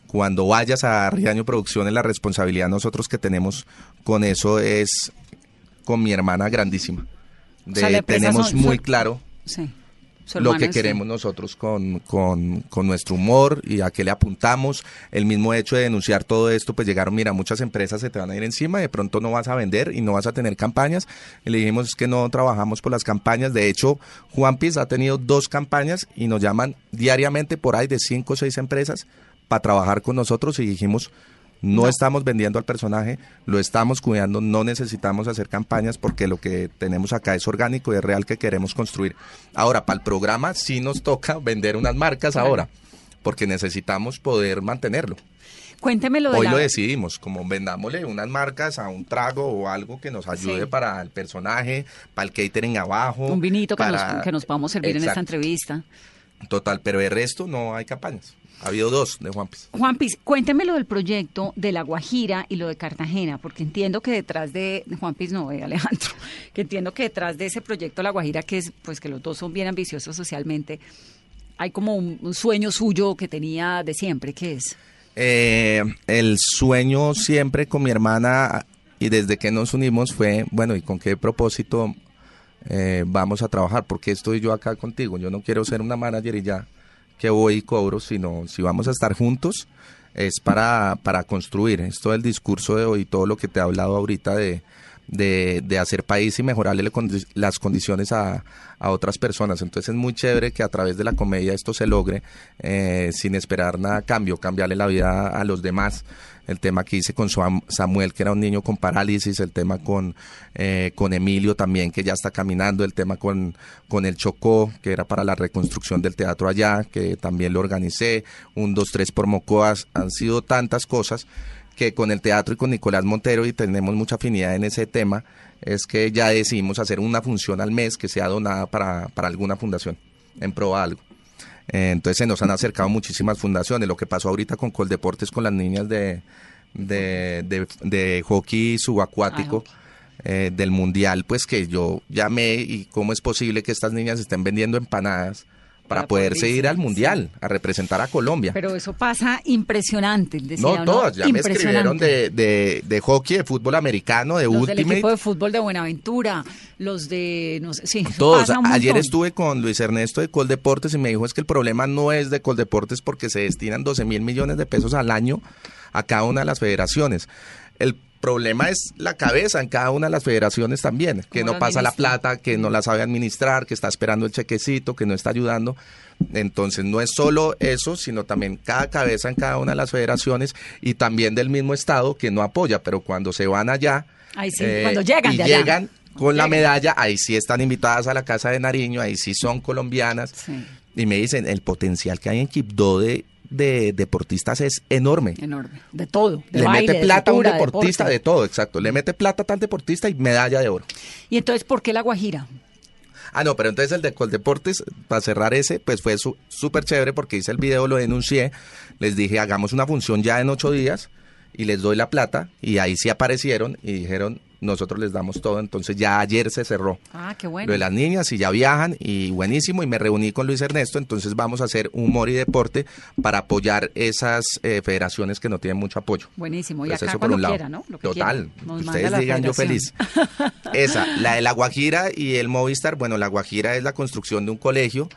cuando vayas a Riaño Producciones, la responsabilidad nosotros que tenemos con eso es con mi hermana grandísima. De, O sea, tenemos son- muy son- claro Sí. Lo que queremos nosotros con, con, con nuestro humor y a qué le apuntamos. El mismo hecho de denunciar todo esto, pues llegaron, mira, muchas empresas se te van a ir encima, de pronto no vas a vender y no vas a tener campañas. Y le dijimos es que no trabajamos por las campañas. De hecho, Juan Piz ha tenido dos campañas y nos llaman diariamente por ahí de cinco o seis empresas para trabajar con nosotros y dijimos, no, estamos vendiendo al personaje, lo estamos cuidando, no necesitamos hacer campañas porque lo que tenemos acá es orgánico y es real que queremos construir. Ahora, para el programa sí nos toca vender unas marcas Claro. ahora, porque necesitamos poder mantenerlo. Cuénteme lo de Hoy la... lo decidimos, como vendámosle unas marcas a un trago o algo que nos ayude Sí. para el personaje, para el catering abajo. un vinito que, para- nos, que nos podamos servir en esta entrevista. Total, pero el resto no hay campañas. Ha habido dos de Juan Piz. Juan Piz, cuénteme lo del proyecto de La Guajira y lo de Cartagena, porque entiendo que detrás de Juan Piz, no, de Alejandro, (laughs) que entiendo que detrás de ese proyecto La Guajira, que es, pues que los dos son bien ambiciosos socialmente, hay como un, un sueño suyo que tenía de siempre, ¿qué es? Eh, el sueño siempre con mi hermana y desde que nos unimos fue, bueno, ¿y con qué propósito eh, vamos a trabajar? porque estoy yo acá contigo? Yo no quiero ser una manager y ya que voy y cobro, sino si vamos a estar juntos es para, para construir. Esto del discurso de hoy, todo lo que te he hablado ahorita de, de, de hacer país y mejorarle las condiciones a, a otras personas. Entonces es muy chévere que a través de la comedia esto se logre eh, sin esperar nada cambio, cambiarle la vida a los demás. El tema que hice con Sam- Samuel, que era un niño con parálisis, el tema con, eh, con Emilio también, que ya está caminando, el tema con, con el Chocó, que era para la reconstrucción del teatro allá, que también lo organicé, un, dos, tres por Mocoas, han sido tantas cosas que con el teatro y con Nicolás Montero y tenemos mucha afinidad en ese tema, es que ya decidimos hacer una función al mes que sea donada para, para alguna fundación, en pro a algo. Eh, entonces se nos han acercado muchísimas fundaciones. Lo que pasó ahorita con Coldeportes con las niñas de, de, de, de hockey subacuático eh, del mundial, pues que yo llamé y cómo es posible que estas niñas estén vendiendo empanadas para, poderse poder ir al mundial, a representar a Colombia. Pero eso pasa impresionante. decía no, uno, todas, ya me escribieron de, de, de hockey, de fútbol americano, de Los del Ultimate. equipo de fútbol de Buenaventura, los de, no sé, sí, (laughs) Todos. pasa un Ayer estuve con Luis Ernesto de Coldeportes y me dijo es que el problema no es de Coldeportes porque se destinan 12 mil millones de pesos al año a cada una de las federaciones. El problema es la cabeza en cada una de las federaciones también, que ¿Cómo no pasa la plata, que no la sabe administrar, que está esperando el chequecito, que no está ayudando. Entonces no es solo eso, sino también cada cabeza en cada una de las federaciones y también del mismo estado que no apoya, pero cuando se van allá, eh, Ahí sí, cuando llegan y de allá. llegan con la medalla, ahí sí están invitadas a la Casa de Nariño, ahí sí son colombianas. Sí. Y me dicen, el potencial que hay en Quibdó de, de deportistas es enorme. Enorme. De todo. de Le baile, mete de plata a un deportista, deporte. de todo, exacto. Le mete plata a tal deportista y medalla de oro. Y entonces, ¿por qué La Guajira? Ah, no, pero entonces el de Coldeportes, para cerrar ese, pues fue su- súper chévere porque hice el video, lo denuncié, les dije, hagamos una función ya en ocho días y les doy la plata y ahí sí aparecieron y dijeron, nosotros les damos todo. Entonces ya ayer se cerró Ah, qué bueno. lo de las niñas y ya viajan y buenísimo. Y me reuní con Luis Ernesto, entonces vamos a hacer humor y deporte para apoyar esas eh, federaciones que no tienen mucho apoyo. Buenísimo. Y Pues acá eso por cuando un lado. quiera, ¿no? Lo que Total. Ustedes digan yo feliz. (laughs) Esa, la de la Guajira y el Movistar. Bueno, la Guajira es la construcción de un colegio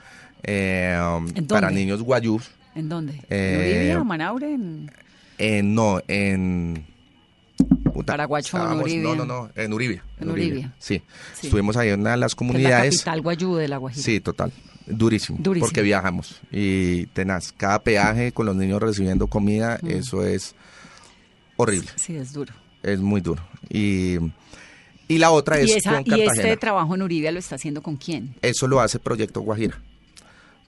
eh, ¿En para niños guayús. ¿En dónde? Eh, ¿En Uribia o Manaure? En... Eh, no, en... puta, Paraguachón, estábamos- Uribia. No, no, no, en Uribia. En Uribia. Sí. Sí. Estuvimos ahí en una de las que es la comunidades. capital guayú de la Guajira. Sí, total. Durísimo, Durísimo. Porque viajamos. Y tenaz. Cada peaje con los niños recibiendo comida, Mm. eso es horrible. Sí, es duro. Es muy duro. Y, y la otra es ¿Y, esa- con y Cartagena. este trabajo en Uribia lo está haciendo con quién? Eso lo hace Proyecto Guajira.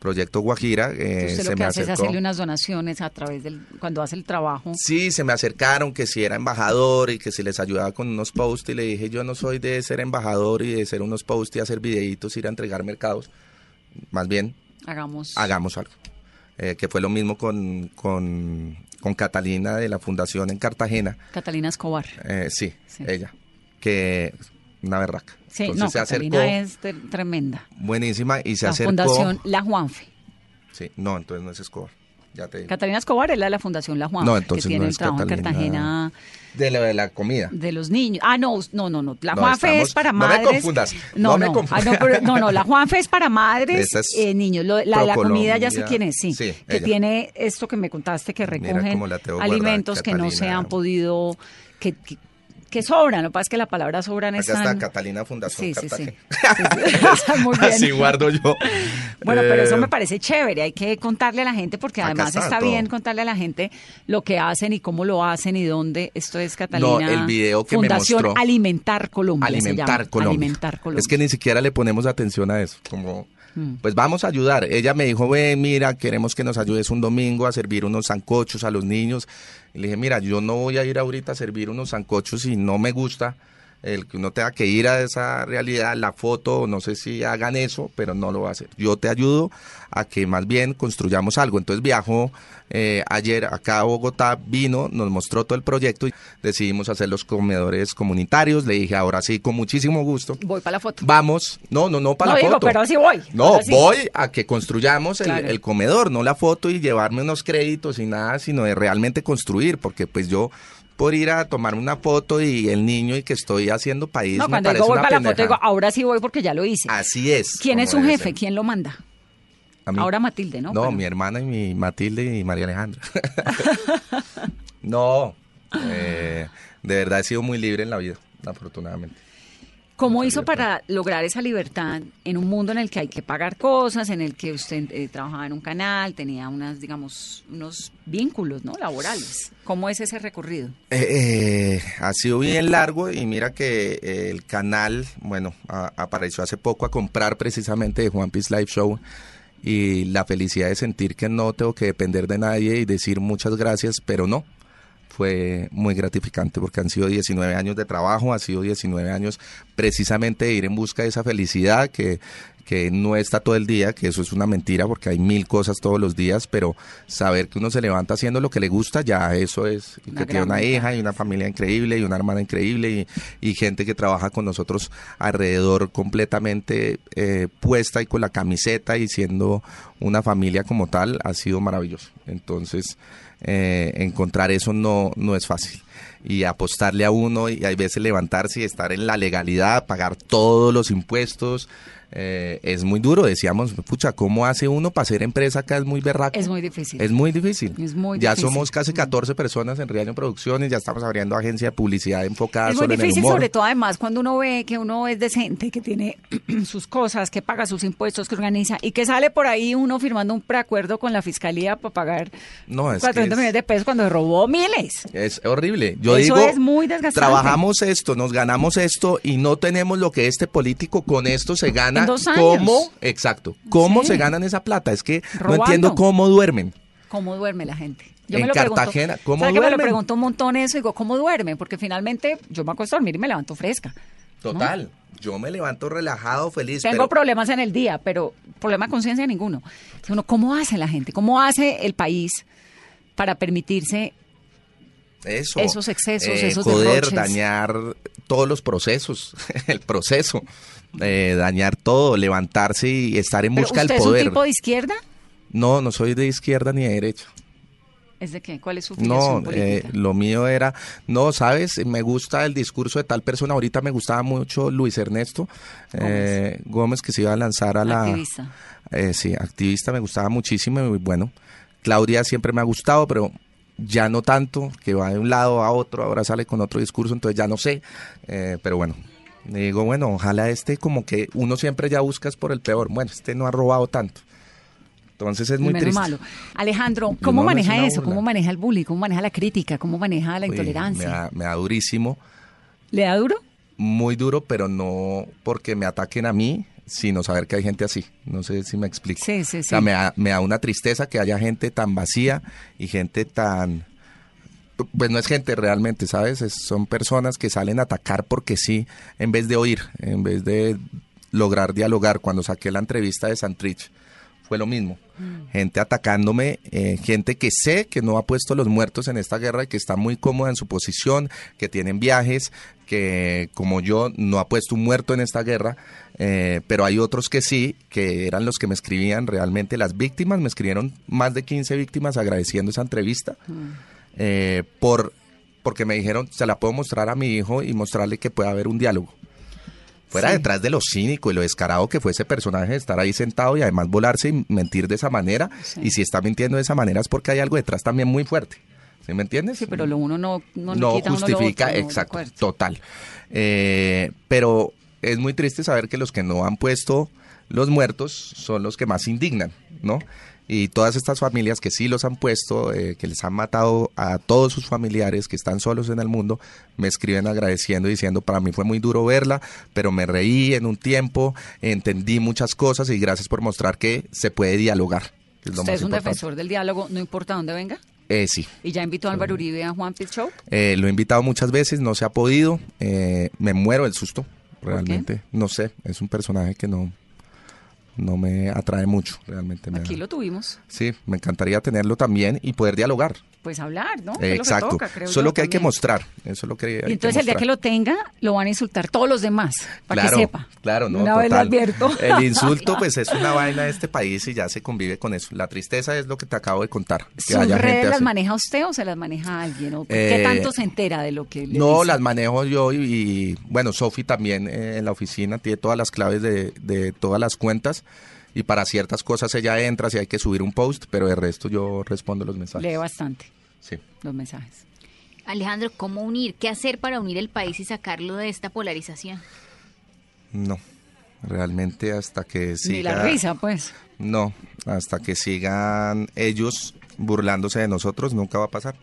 Proyecto Guajira eh, Usted se lo que me hace es hacerle unas donaciones a través del... Cuando hace el trabajo. Sí, se me acercaron que si era embajador y que si les ayudaba con unos posts y le dije yo no soy de ser embajador y de ser unos posts y hacer videitos, ir a entregar mercados. Más bien, Hagamos... hagamos algo. Eh, que fue lo mismo con, con, con Catalina de la Fundación en Cartagena. Catalina Escobar. Eh, sí, Sí. ella. Que una berraca. Sí, Entonces no, se acercó, es tre- tremenda. buenísima, y se la acercó. Fundación La Juanfe. Sí, no, entonces no es Escobar. Ya te digo. Catalina Escobar es la de la Fundación La Juanfe, No, entonces que tiene no el trabajo en. Cartagena De lo de la comida. de los niños. Ah, no, no, no, no. La No, Juanfe estamos- es para no me madres. confundas, no me no. confundas. Ah, no, pero- no, no, la Juanfe es para madres, es eh, niños. Lo- la, la comida ya sé quién es, sí. Sí, que ella. tiene esto que me contaste, que recogen la guardada, alimentos que no se han podido, que, que, que sobran. Lo que pasa es que la palabra sobran Acá están... está Catalina Fundación Sí, sí, sí. Cartagena. Sí, sí. (laughs) Muy bien. Así guardo yo. Bueno, pero eso Eh, me parece chévere, hay que contarle a la gente porque Acá además está bien contarle a la gente lo que hacen y cómo lo hacen y dónde. Esto es Catalina. el video que me Fundación mostró. Alimentar Colombia. se Alimentar llama. Colombia. Alimentar Colombia. Es que ni siquiera le ponemos atención a eso. Como, Mm. pues vamos a ayudar. Ella me dijo, ven, mira, queremos que nos ayudes un domingo a servir unos zancochos a los niños. Y le dije, mira, yo no voy a ir ahorita a servir unos zancochos si no me gusta el que uno tenga que ir a esa realidad, la foto, no sé si hagan eso, pero no lo va a hacer. Yo te ayudo a que más bien construyamos algo. Entonces viajó eh, ayer acá a Bogotá, vino, nos mostró todo el proyecto y decidimos hacer los comedores comunitarios. Le dije, ahora sí, con muchísimo gusto. Voy para la foto. Vamos, no, no, no para No la digo, foto. pero sí voy. No, sí. voy a que construyamos el, Claro. el comedor, no la foto y llevarme unos créditos y nada, sino de realmente construir, porque pues yo por ir a tomarme una foto y el niño y que estoy haciendo país No, me cuando parece digo voy para la foto, digo, ahora sí voy porque ya lo hice. Así es. ¿Quién es su jefe? ser. ¿Quién lo manda? A mí. Ahora Matilde, ¿no? No, Bueno. mi hermana y mi Matilde y María Alejandra. (laughs) (laughs) no, eh, de verdad he sido muy libre en la vida, afortunadamente. ¿Cómo hizo para lograr esa libertad en un mundo en el que hay que pagar cosas, en el que usted eh, trabajaba en un canal, tenía unas, digamos, unos vínculos, ¿no? Laborales. ¿Cómo es ese recorrido? Eh, eh, ha sido bien largo y mira que eh, el canal, bueno, a- apareció hace poco a comprar precisamente de Juan Piece Live Show y la felicidad de sentir que no tengo que depender de nadie y decir muchas gracias, pero no. Fue muy gratificante porque han sido 19 años de trabajo, ha sido 19 años precisamente de ir en busca de esa felicidad que, que no está todo el día, que eso es una mentira porque hay mil cosas todos los días, pero saber que uno se levanta haciendo lo que le gusta, ya eso es, Una que tiene una hija y una familia increíble y una hermana increíble y, y gente que trabaja con nosotros alrededor completamente eh, puesta y con la camiseta y siendo una familia como tal, ha sido maravilloso. Entonces, eh, encontrar eso no, no es fácil. Y apostarle a uno y hay veces levantarse y estar en la legalidad, pagar todos los impuestos, eh, es muy duro. Decíamos, pucha, ¿cómo hace uno para ser empresa acá? Es muy berraco. Es muy difícil. Es muy difícil. Es muy ya difícil. somos casi 14 personas en Riaño Producciones, ya estamos abriendo agencia de publicidad enfocada Es muy solo en el difícil, humor. sobre todo además cuando uno ve que uno es decente, que tiene (clears throat) sus cosas, que paga sus impuestos, que organiza y que sale por ahí uno firmando un preacuerdo con la fiscalía para pagar No, es 400 que es- millones de pesos cuando robó miles. Es horrible. Yo Eso digo, es muy desgastante. trabajamos esto, nos ganamos esto y no tenemos lo que este político con esto se gana. En dos años. ¿Cómo? Exacto. ¿Cómo Sí. se ganan esa plata? Es que Robando. no entiendo cómo duermen. ¿Cómo duerme la gente? En lo pregunto. Cartagena, ¿cómo ¿Sabe que me lo duermen? pregunto un montón eso? Digo, ¿cómo duermen? Porque finalmente yo me acuesto a dormir y me levanto fresca. Total. Yo me levanto relajado, feliz. Tengo pero problemas en el día, pero problema de conciencia ninguno. Uno, ¿Cómo hace la gente? ¿Cómo hace el país para permitirse Eso. Esos excesos, eh, esos Poder derroches. dañar todos los procesos, (laughs) el proceso, eh, dañar todo, levantarse y estar en busca ¿Usted del es un poder. tipo de izquierda? No, no soy de izquierda ni de derecha. ¿Es de qué? ¿Cuál es su No, eh, lo mío era, no, sabes, me gusta el discurso de tal persona. Ahorita me gustaba mucho Luis Ernesto eh, Gómez, que se iba a lanzar a la. Activista. Eh, sí, activista, me gustaba muchísimo y bueno. Claudia siempre me ha gustado, pero ya no tanto, que va de un lado a otro, ahora sale con otro discurso, entonces ya no sé. Eh, pero bueno, digo, bueno, ojalá este como que uno siempre ya buscas por el peor. Bueno, este no ha robado tanto. Entonces es muy Menos triste. malo. Alejandro, Y ¿cómo no, no es maneja eso? burla. ¿Cómo maneja el bullying? ¿Cómo maneja la crítica? ¿Cómo maneja la Uy, intolerancia? me, da, me da durísimo, ¿Le da duro? muy duro, pero no porque me ataquen a mí, sino saber que hay gente así. No sé si me explico. Sí, sí, O sea, sí. me da, me da una tristeza que haya gente tan vacía y gente tan... Pues no es gente realmente, ¿sabes? Es- son personas que salen a atacar porque sí, en vez de oír, en vez de lograr dialogar. Cuando saqué la entrevista de Santrich, fue lo mismo. Gente atacándome, eh, gente que sé que no ha puesto los muertos en esta guerra y que está muy cómoda en su posición, que tienen viajes, que como yo no ha puesto un muerto en esta guerra, eh, pero hay otros que sí, que eran los que me escribían realmente las víctimas, me escribieron más de 15 víctimas agradeciendo esa entrevista, eh, por, porque me dijeron, se la puedo mostrar a mi hijo y mostrarle que puede haber un diálogo. Fuera Sí. detrás de lo cínico y lo descarado que fue ese personaje de estar ahí sentado y además volarse y mentir de esa manera. Sí. Y si está mintiendo de esa manera es porque hay algo detrás también muy fuerte. ¿Sí me entiendes? Sí, pero lo uno no, no, no quita a uno lo justifica, exacto, total. Eh, pero es muy triste saber que los que no han puesto los muertos son los que más indignan, ¿no? Y todas estas familias que sí los han puesto, eh, que les han matado a todos sus familiares que están solos en el mundo, me escriben agradeciendo y diciendo, para mí fue muy duro verla, pero me reí en un tiempo, entendí muchas cosas y gracias por mostrar que se puede dialogar. es Usted es un importante. defensor del diálogo, no importa dónde venga. Eh, sí, Y ya invitó a Álvaro Uribe a Juan Show. eh, lo he invitado muchas veces, no se ha podido. eh, me muero del susto, realmente. No sé, es un personaje que no, no me atrae mucho, realmente. me Aquí da- lo tuvimos. Sí, me encantaría tenerlo también y poder dialogar. Pues hablar, ¿no? Eh, es lo que exacto. toca, creo Eso es lo que hay que mostrar. Eso es lo que hay Y entonces el día que lo tenga, lo van a insultar todos los demás, para claro, que sepa. Claro, no, Una vez advierto. El (laughs) insulto, pues, es una vaina de este país y ya se convive con eso. La tristeza es lo que te acabo de contar. que ¿Sus haya gente redes las así. maneja usted o se las maneja alguien? ¿O ¿Qué Eh, tanto se entera de lo que le No, dice? las manejo yo y, y, bueno, Sofi también eh, en la oficina tiene todas las claves de, de todas las cuentas y para ciertas cosas ella entra si hay que subir un post, pero de resto yo respondo los mensajes. Lee bastante Sí. los mensajes. Alejandro, ¿cómo unir? ¿Qué hacer para unir el país y sacarlo de esta polarización? No, realmente hasta que siga... Ni la risa, pues. No, hasta que sigan ellos burlándose de nosotros nunca va a pasar.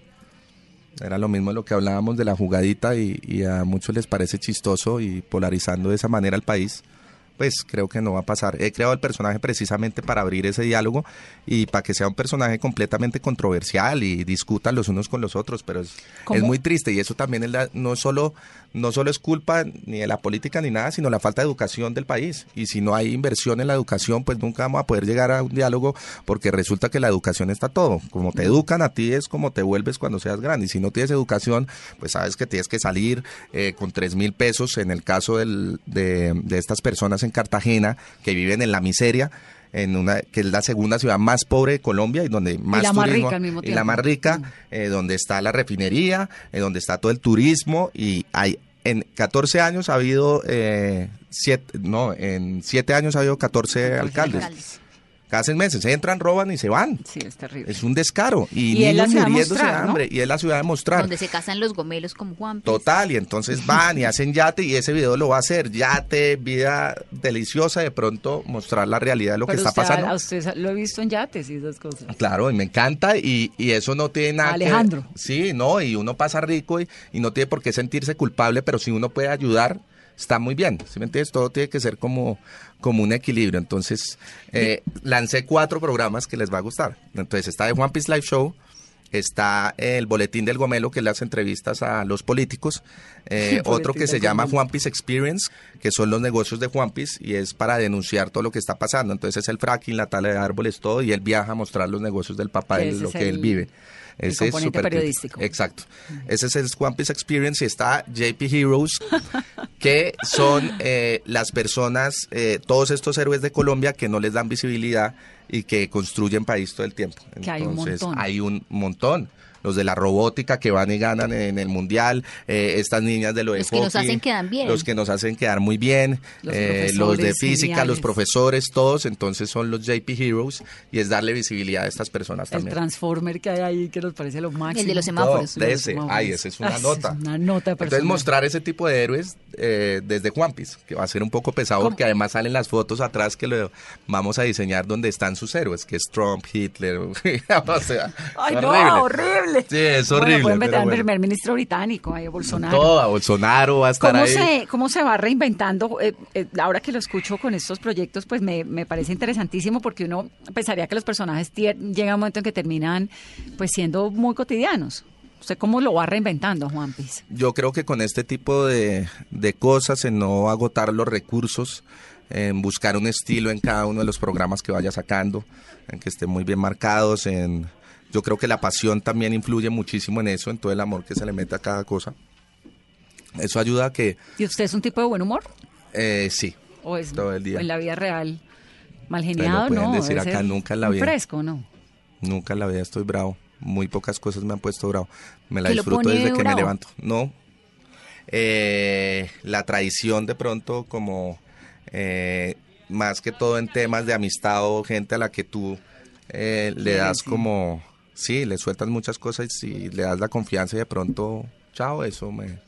Era lo mismo de lo que hablábamos de la jugadita y, y a muchos les parece chistoso y polarizando de esa manera al país. Pues creo que no va a pasar. He creado el personaje precisamente para abrir ese diálogo y para que sea un personaje completamente controversial y discutan los unos con los otros, pero es, muy triste y eso también es la- no solo no solo es culpa ni de la política ni nada, sino la falta de educación del país. Y si no hay inversión en la educación, pues nunca vamos a poder llegar a un diálogo porque resulta que la educación está todo. Como te educan a ti es como te vuelves cuando seas grande. Y si no tienes educación, pues sabes que tienes que salir eh, con tres mil pesos en el caso del- de, de estas personas en Cartagena que viven en la miseria. En una que es la segunda ciudad más pobre de Colombia y donde más la más rica al mismo y la tiempo. más rica, eh, donde está la refinería, eh, donde está todo el turismo y hay en 14 años ha habido eh, siete, no, en 7 años ha habido 14 alcaldes. Alcaldes. Cada seis meses entran, roban y se van. Sí, es terrible. Es un descaro y, Y es la niños ciudad de muriéndose mostrar, de ¿no? hambre y es la ciudad de mostrar. Donde se casan los gomelos como Juan. Total, y entonces van y hacen yate y ese video lo va a hacer, yate, vida deliciosa, de pronto mostrar la realidad de lo Pero que está usted, pasando. A usted lo he visto en yates y esas cosas. Claro, y me encanta y, y eso no tiene nada Alejandro. que... Sí, no, y uno pasa rico y, y no tiene por qué sentirse culpable, pero si uno puede ayudar, está muy bien, ¿sí me entiendes? Todo tiene que ser como, como un equilibrio. Entonces, eh, lancé cuatro programas que les va a gustar. Entonces está de One Piece Live Show, está el Boletín del Gomelo, que es las entrevistas a los políticos, eh, (laughs) otro que se llama Gomelo. Juanpis Experience, que son los negocios de Juanpis, y es para denunciar todo lo que está pasando. Entonces es el fracking, la tala de árboles, todo, y él viaja a mostrar los negocios del papá, de lo es que él vive. El Ese es componente crítico. periodístico. Exacto. Ese es el Juanpis Experience y está JP Heroes, que son eh, las personas, eh, todos estos héroes de Colombia que no les dan visibilidad y que construyen país todo el tiempo. Que hay un Entonces, montón. hay un montón. Los de la robótica que van y ganan en el mundial, eh, estas niñas de lo de Los que nos hacen quedar bien. Los que nos hacen quedar muy bien, Los eh, los de física, los profesores, todos, entonces son los JP Heroes y es darle visibilidad a estas personas El también. transformer que hay ahí que nos parece lo máximo. El de los semáforos. De ese, Semáforos. ay, esa es una Ay, nota. es una nota Entonces personal. mostrar ese tipo de héroes eh, desde Juanpis, que va a ser un poco pesado ¿Cómo? porque además salen las fotos atrás que lo vamos a diseñar donde están sus héroes, que es Trump, Hitler, (laughs) o sea, Ay, no, horrible. Sí, es Bueno, horrible. pueden meter al bueno. primer ministro británico, ahí, Bolsonaro. Todo, a Bolsonaro va a estar ¿Cómo ahí. se, ¿Cómo se va reinventando? Eh, eh, ahora que lo escucho con estos proyectos, pues me, me parece interesantísimo porque uno pensaría que los personajes llega un momento en que terminan pues siendo muy cotidianos. ¿Usted cómo lo va reinventando, Juan Piz? Yo creo que con este tipo de, de cosas, en no agotar los recursos, en buscar un estilo en cada uno de los programas que vaya sacando, en que estén muy bien marcados, en yo creo que la pasión también influye muchísimo en eso, en todo el amor que se le mete a cada cosa. Eso ayuda a que, ¿Y usted es un tipo de buen humor? eh, sí, ¿O es Todo el día. en la vida real mal geniado? pueden no, decir acá, nunca en la vida. fresco, ¿no? nunca en la vida estoy bravo. Muy pocas cosas me han puesto bravo. Me la ¿Qué lo disfruto desde que me levanto. No. Eh, la traición de pronto como eh, más que todo en temas de amistad o gente a la que tú eh, le Sí, das sí. como, sí, le sueltas muchas cosas y le das la confianza y de pronto, chao, eso me...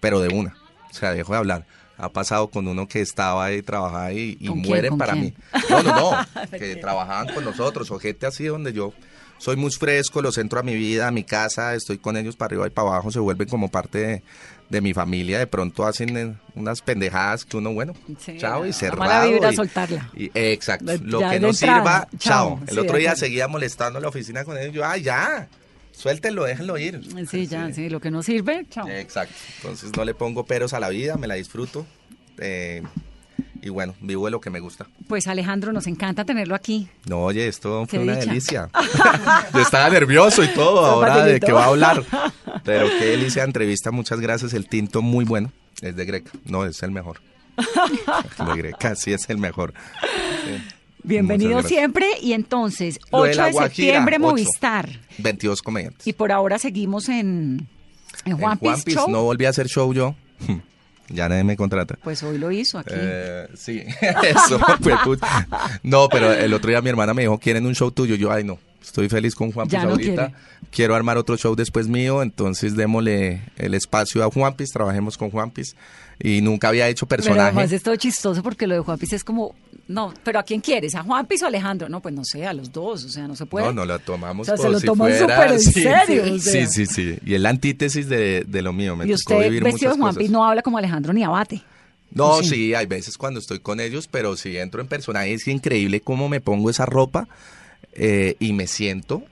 Pero de una, o sea, dejo de hablar. Ha pasado con uno que estaba ahí, trabajaba y ¿Con quién, mueren con para quién? mí. No, no, no, (laughs) que trabajaban con nosotros o gente así donde yo soy muy fresco, los entro a mi vida, a mi casa, estoy con ellos para arriba y para abajo, se vuelven como parte de, de mi familia, de pronto hacen eh, unas pendejadas que uno, bueno, Sí, chao la y cerrado. vibra, y- soltarla. y- exacto, De- lo que no entrada, sirva, chao. El Sí, otro día seguía molestando la oficina con ellos, yo, ay, ya, suéltenlo, déjenlo ir. Sí, ya, sí, lo que no sirve, chao. Exacto. Entonces no le pongo peros a la vida, me la disfruto. eh, y bueno, vivo de lo que me gusta. Pues Alejandro, nos encanta tenerlo aquí. No, oye, esto fue una dicha. delicia. (laughs) Yo estaba nervioso y todo ahora de que va a hablar. (laughs) Pero qué delicia de entrevista, muchas gracias. El tinto muy bueno. Es de Greca. No, es el mejor. (laughs) De Greca, sí es el mejor. Sí. Bienvenido siempre. Y entonces, Lo 8 de la de Guajira, septiembre. Movistar. 22 comediantes. Y por ahora seguimos en, en Juan En Piz Juan Piz Show. no volví a hacer show yo. Ya nadie me contrata. Pues hoy lo hizo aquí. Eh, sí, (laughs) eso fue puta. No, pero el otro día mi hermana me dijo, ¿quieren un show tuyo? Yo, ay, no, estoy feliz con Juan no ahorita. quiere. Quiero armar otro show después mío, entonces démosle el espacio a Juan Piz, trabajemos con Juan Piz. Y nunca había hecho Pero además personaje. es todo chistoso porque lo de Juan Piz es como, no, pero ¿a quién quieres? ¿A Juan Piz o Alejandro? No, pues no sé, a los dos, o sea, no se puede. No, no lo tomamos O sea, se como lo si toman súper en sí, serio, Sí, o sea. sí, sí. Y es la antítesis de, de lo mío. Me y tocó usted, vivir vestido de muchas Juan cosas. Piz, no habla como Alejandro ni abate. No, Sí. sí. hay veces cuando estoy con ellos, pero si entro en personaje es increíble cómo me pongo esa ropa eh, y me siento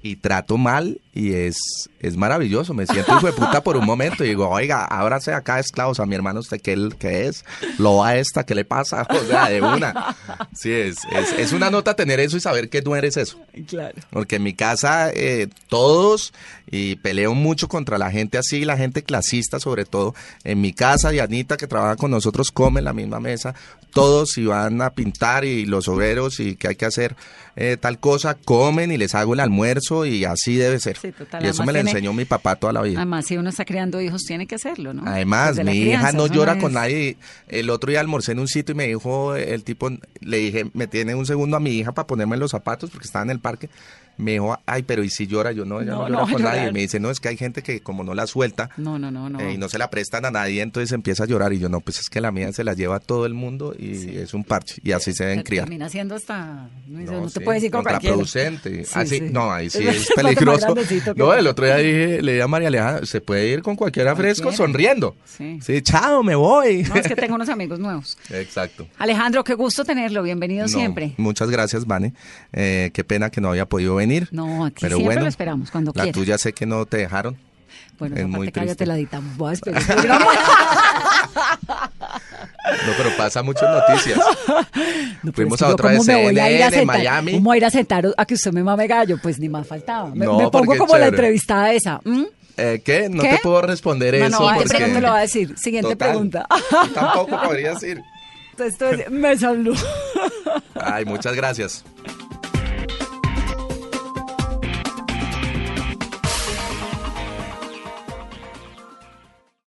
y trato mal y es, es maravilloso. Me siento hijo de puta por un momento y digo, oiga, ábrase acá esclavos a mi hermano, ¿usted qué, él- qué es? ¿Lo va esta? ¿Qué le pasa? (laughs) O sea, de una. Sí, es, es, es una nota tener eso y saber que no eres eso. Claro. Porque en mi casa eh, todos, y peleo mucho contra la gente así, la gente clasista sobre todo, en mi casa Dianita que trabaja con nosotros come en la misma mesa, todos si van a pintar y los obreros y que hay que hacer eh, tal cosa, comen y les hago el almuerzo y así debe ser. Sí, total. y eso Además me lo tiene- enseñó mi papá toda la vida. Además, si uno está criando hijos, tiene que hacerlo, ¿no? Además, mi hija no llora con nadie. El otro día almorcé en un sitio y me dijo el tipo, le dije, me tiene un segundo a mi hija para ponerme los zapatos porque estaba en el parque. Me dijo, ay, pero ¿y si llora? Yo no, ella No, no, no a con (laughs) nadie. Me dice, no, es que hay gente que como no la suelta No, no, no, no. eh, y no se la prestan a nadie, entonces empieza a llorar. Y yo, no, pues es que la mía se la lleva a todo el mundo y es un parche. Y así se deben Te- criar. Termina siendo hasta... No, no te sí, puedes ir con contraproducente. (laughs) Sí, Así- sí. No, ahí sí (laughs) Es peligroso. No, el otro día dije, le dije a María Alejandra, se puede ir con cualquiera fresco Cualquiera. sonriendo. Sí. Sí, chao, me voy. No, es que tengo unos amigos nuevos. Exacto. Alejandro, qué gusto tenerlo. Bienvenido No, siempre. Muchas gracias, Vane. Eh, qué pena que no había podido venir. No, aquí pero siempre bueno, lo esperamos, cuando La tuya sé que no te dejaron. Bueno, es muy cállate la editamos. Voy a esperar. (laughs) No, pero pasa muchas noticias. (laughs) No, Fuimos a otra me CNN en Miami. ¿Cómo a ir a sentar a que usted me mame gallo? Pues ni más faltaba. Me, No, me pongo como la entrevistada esa. Eh, ¿Qué? No ¿Qué? te puedo responder No, eso. no, porque... pero te lo voy a decir. Siguiente Total. pregunta. Tampoco podrías ir. Entonces, Mesa Blue. Ay, muchas gracias.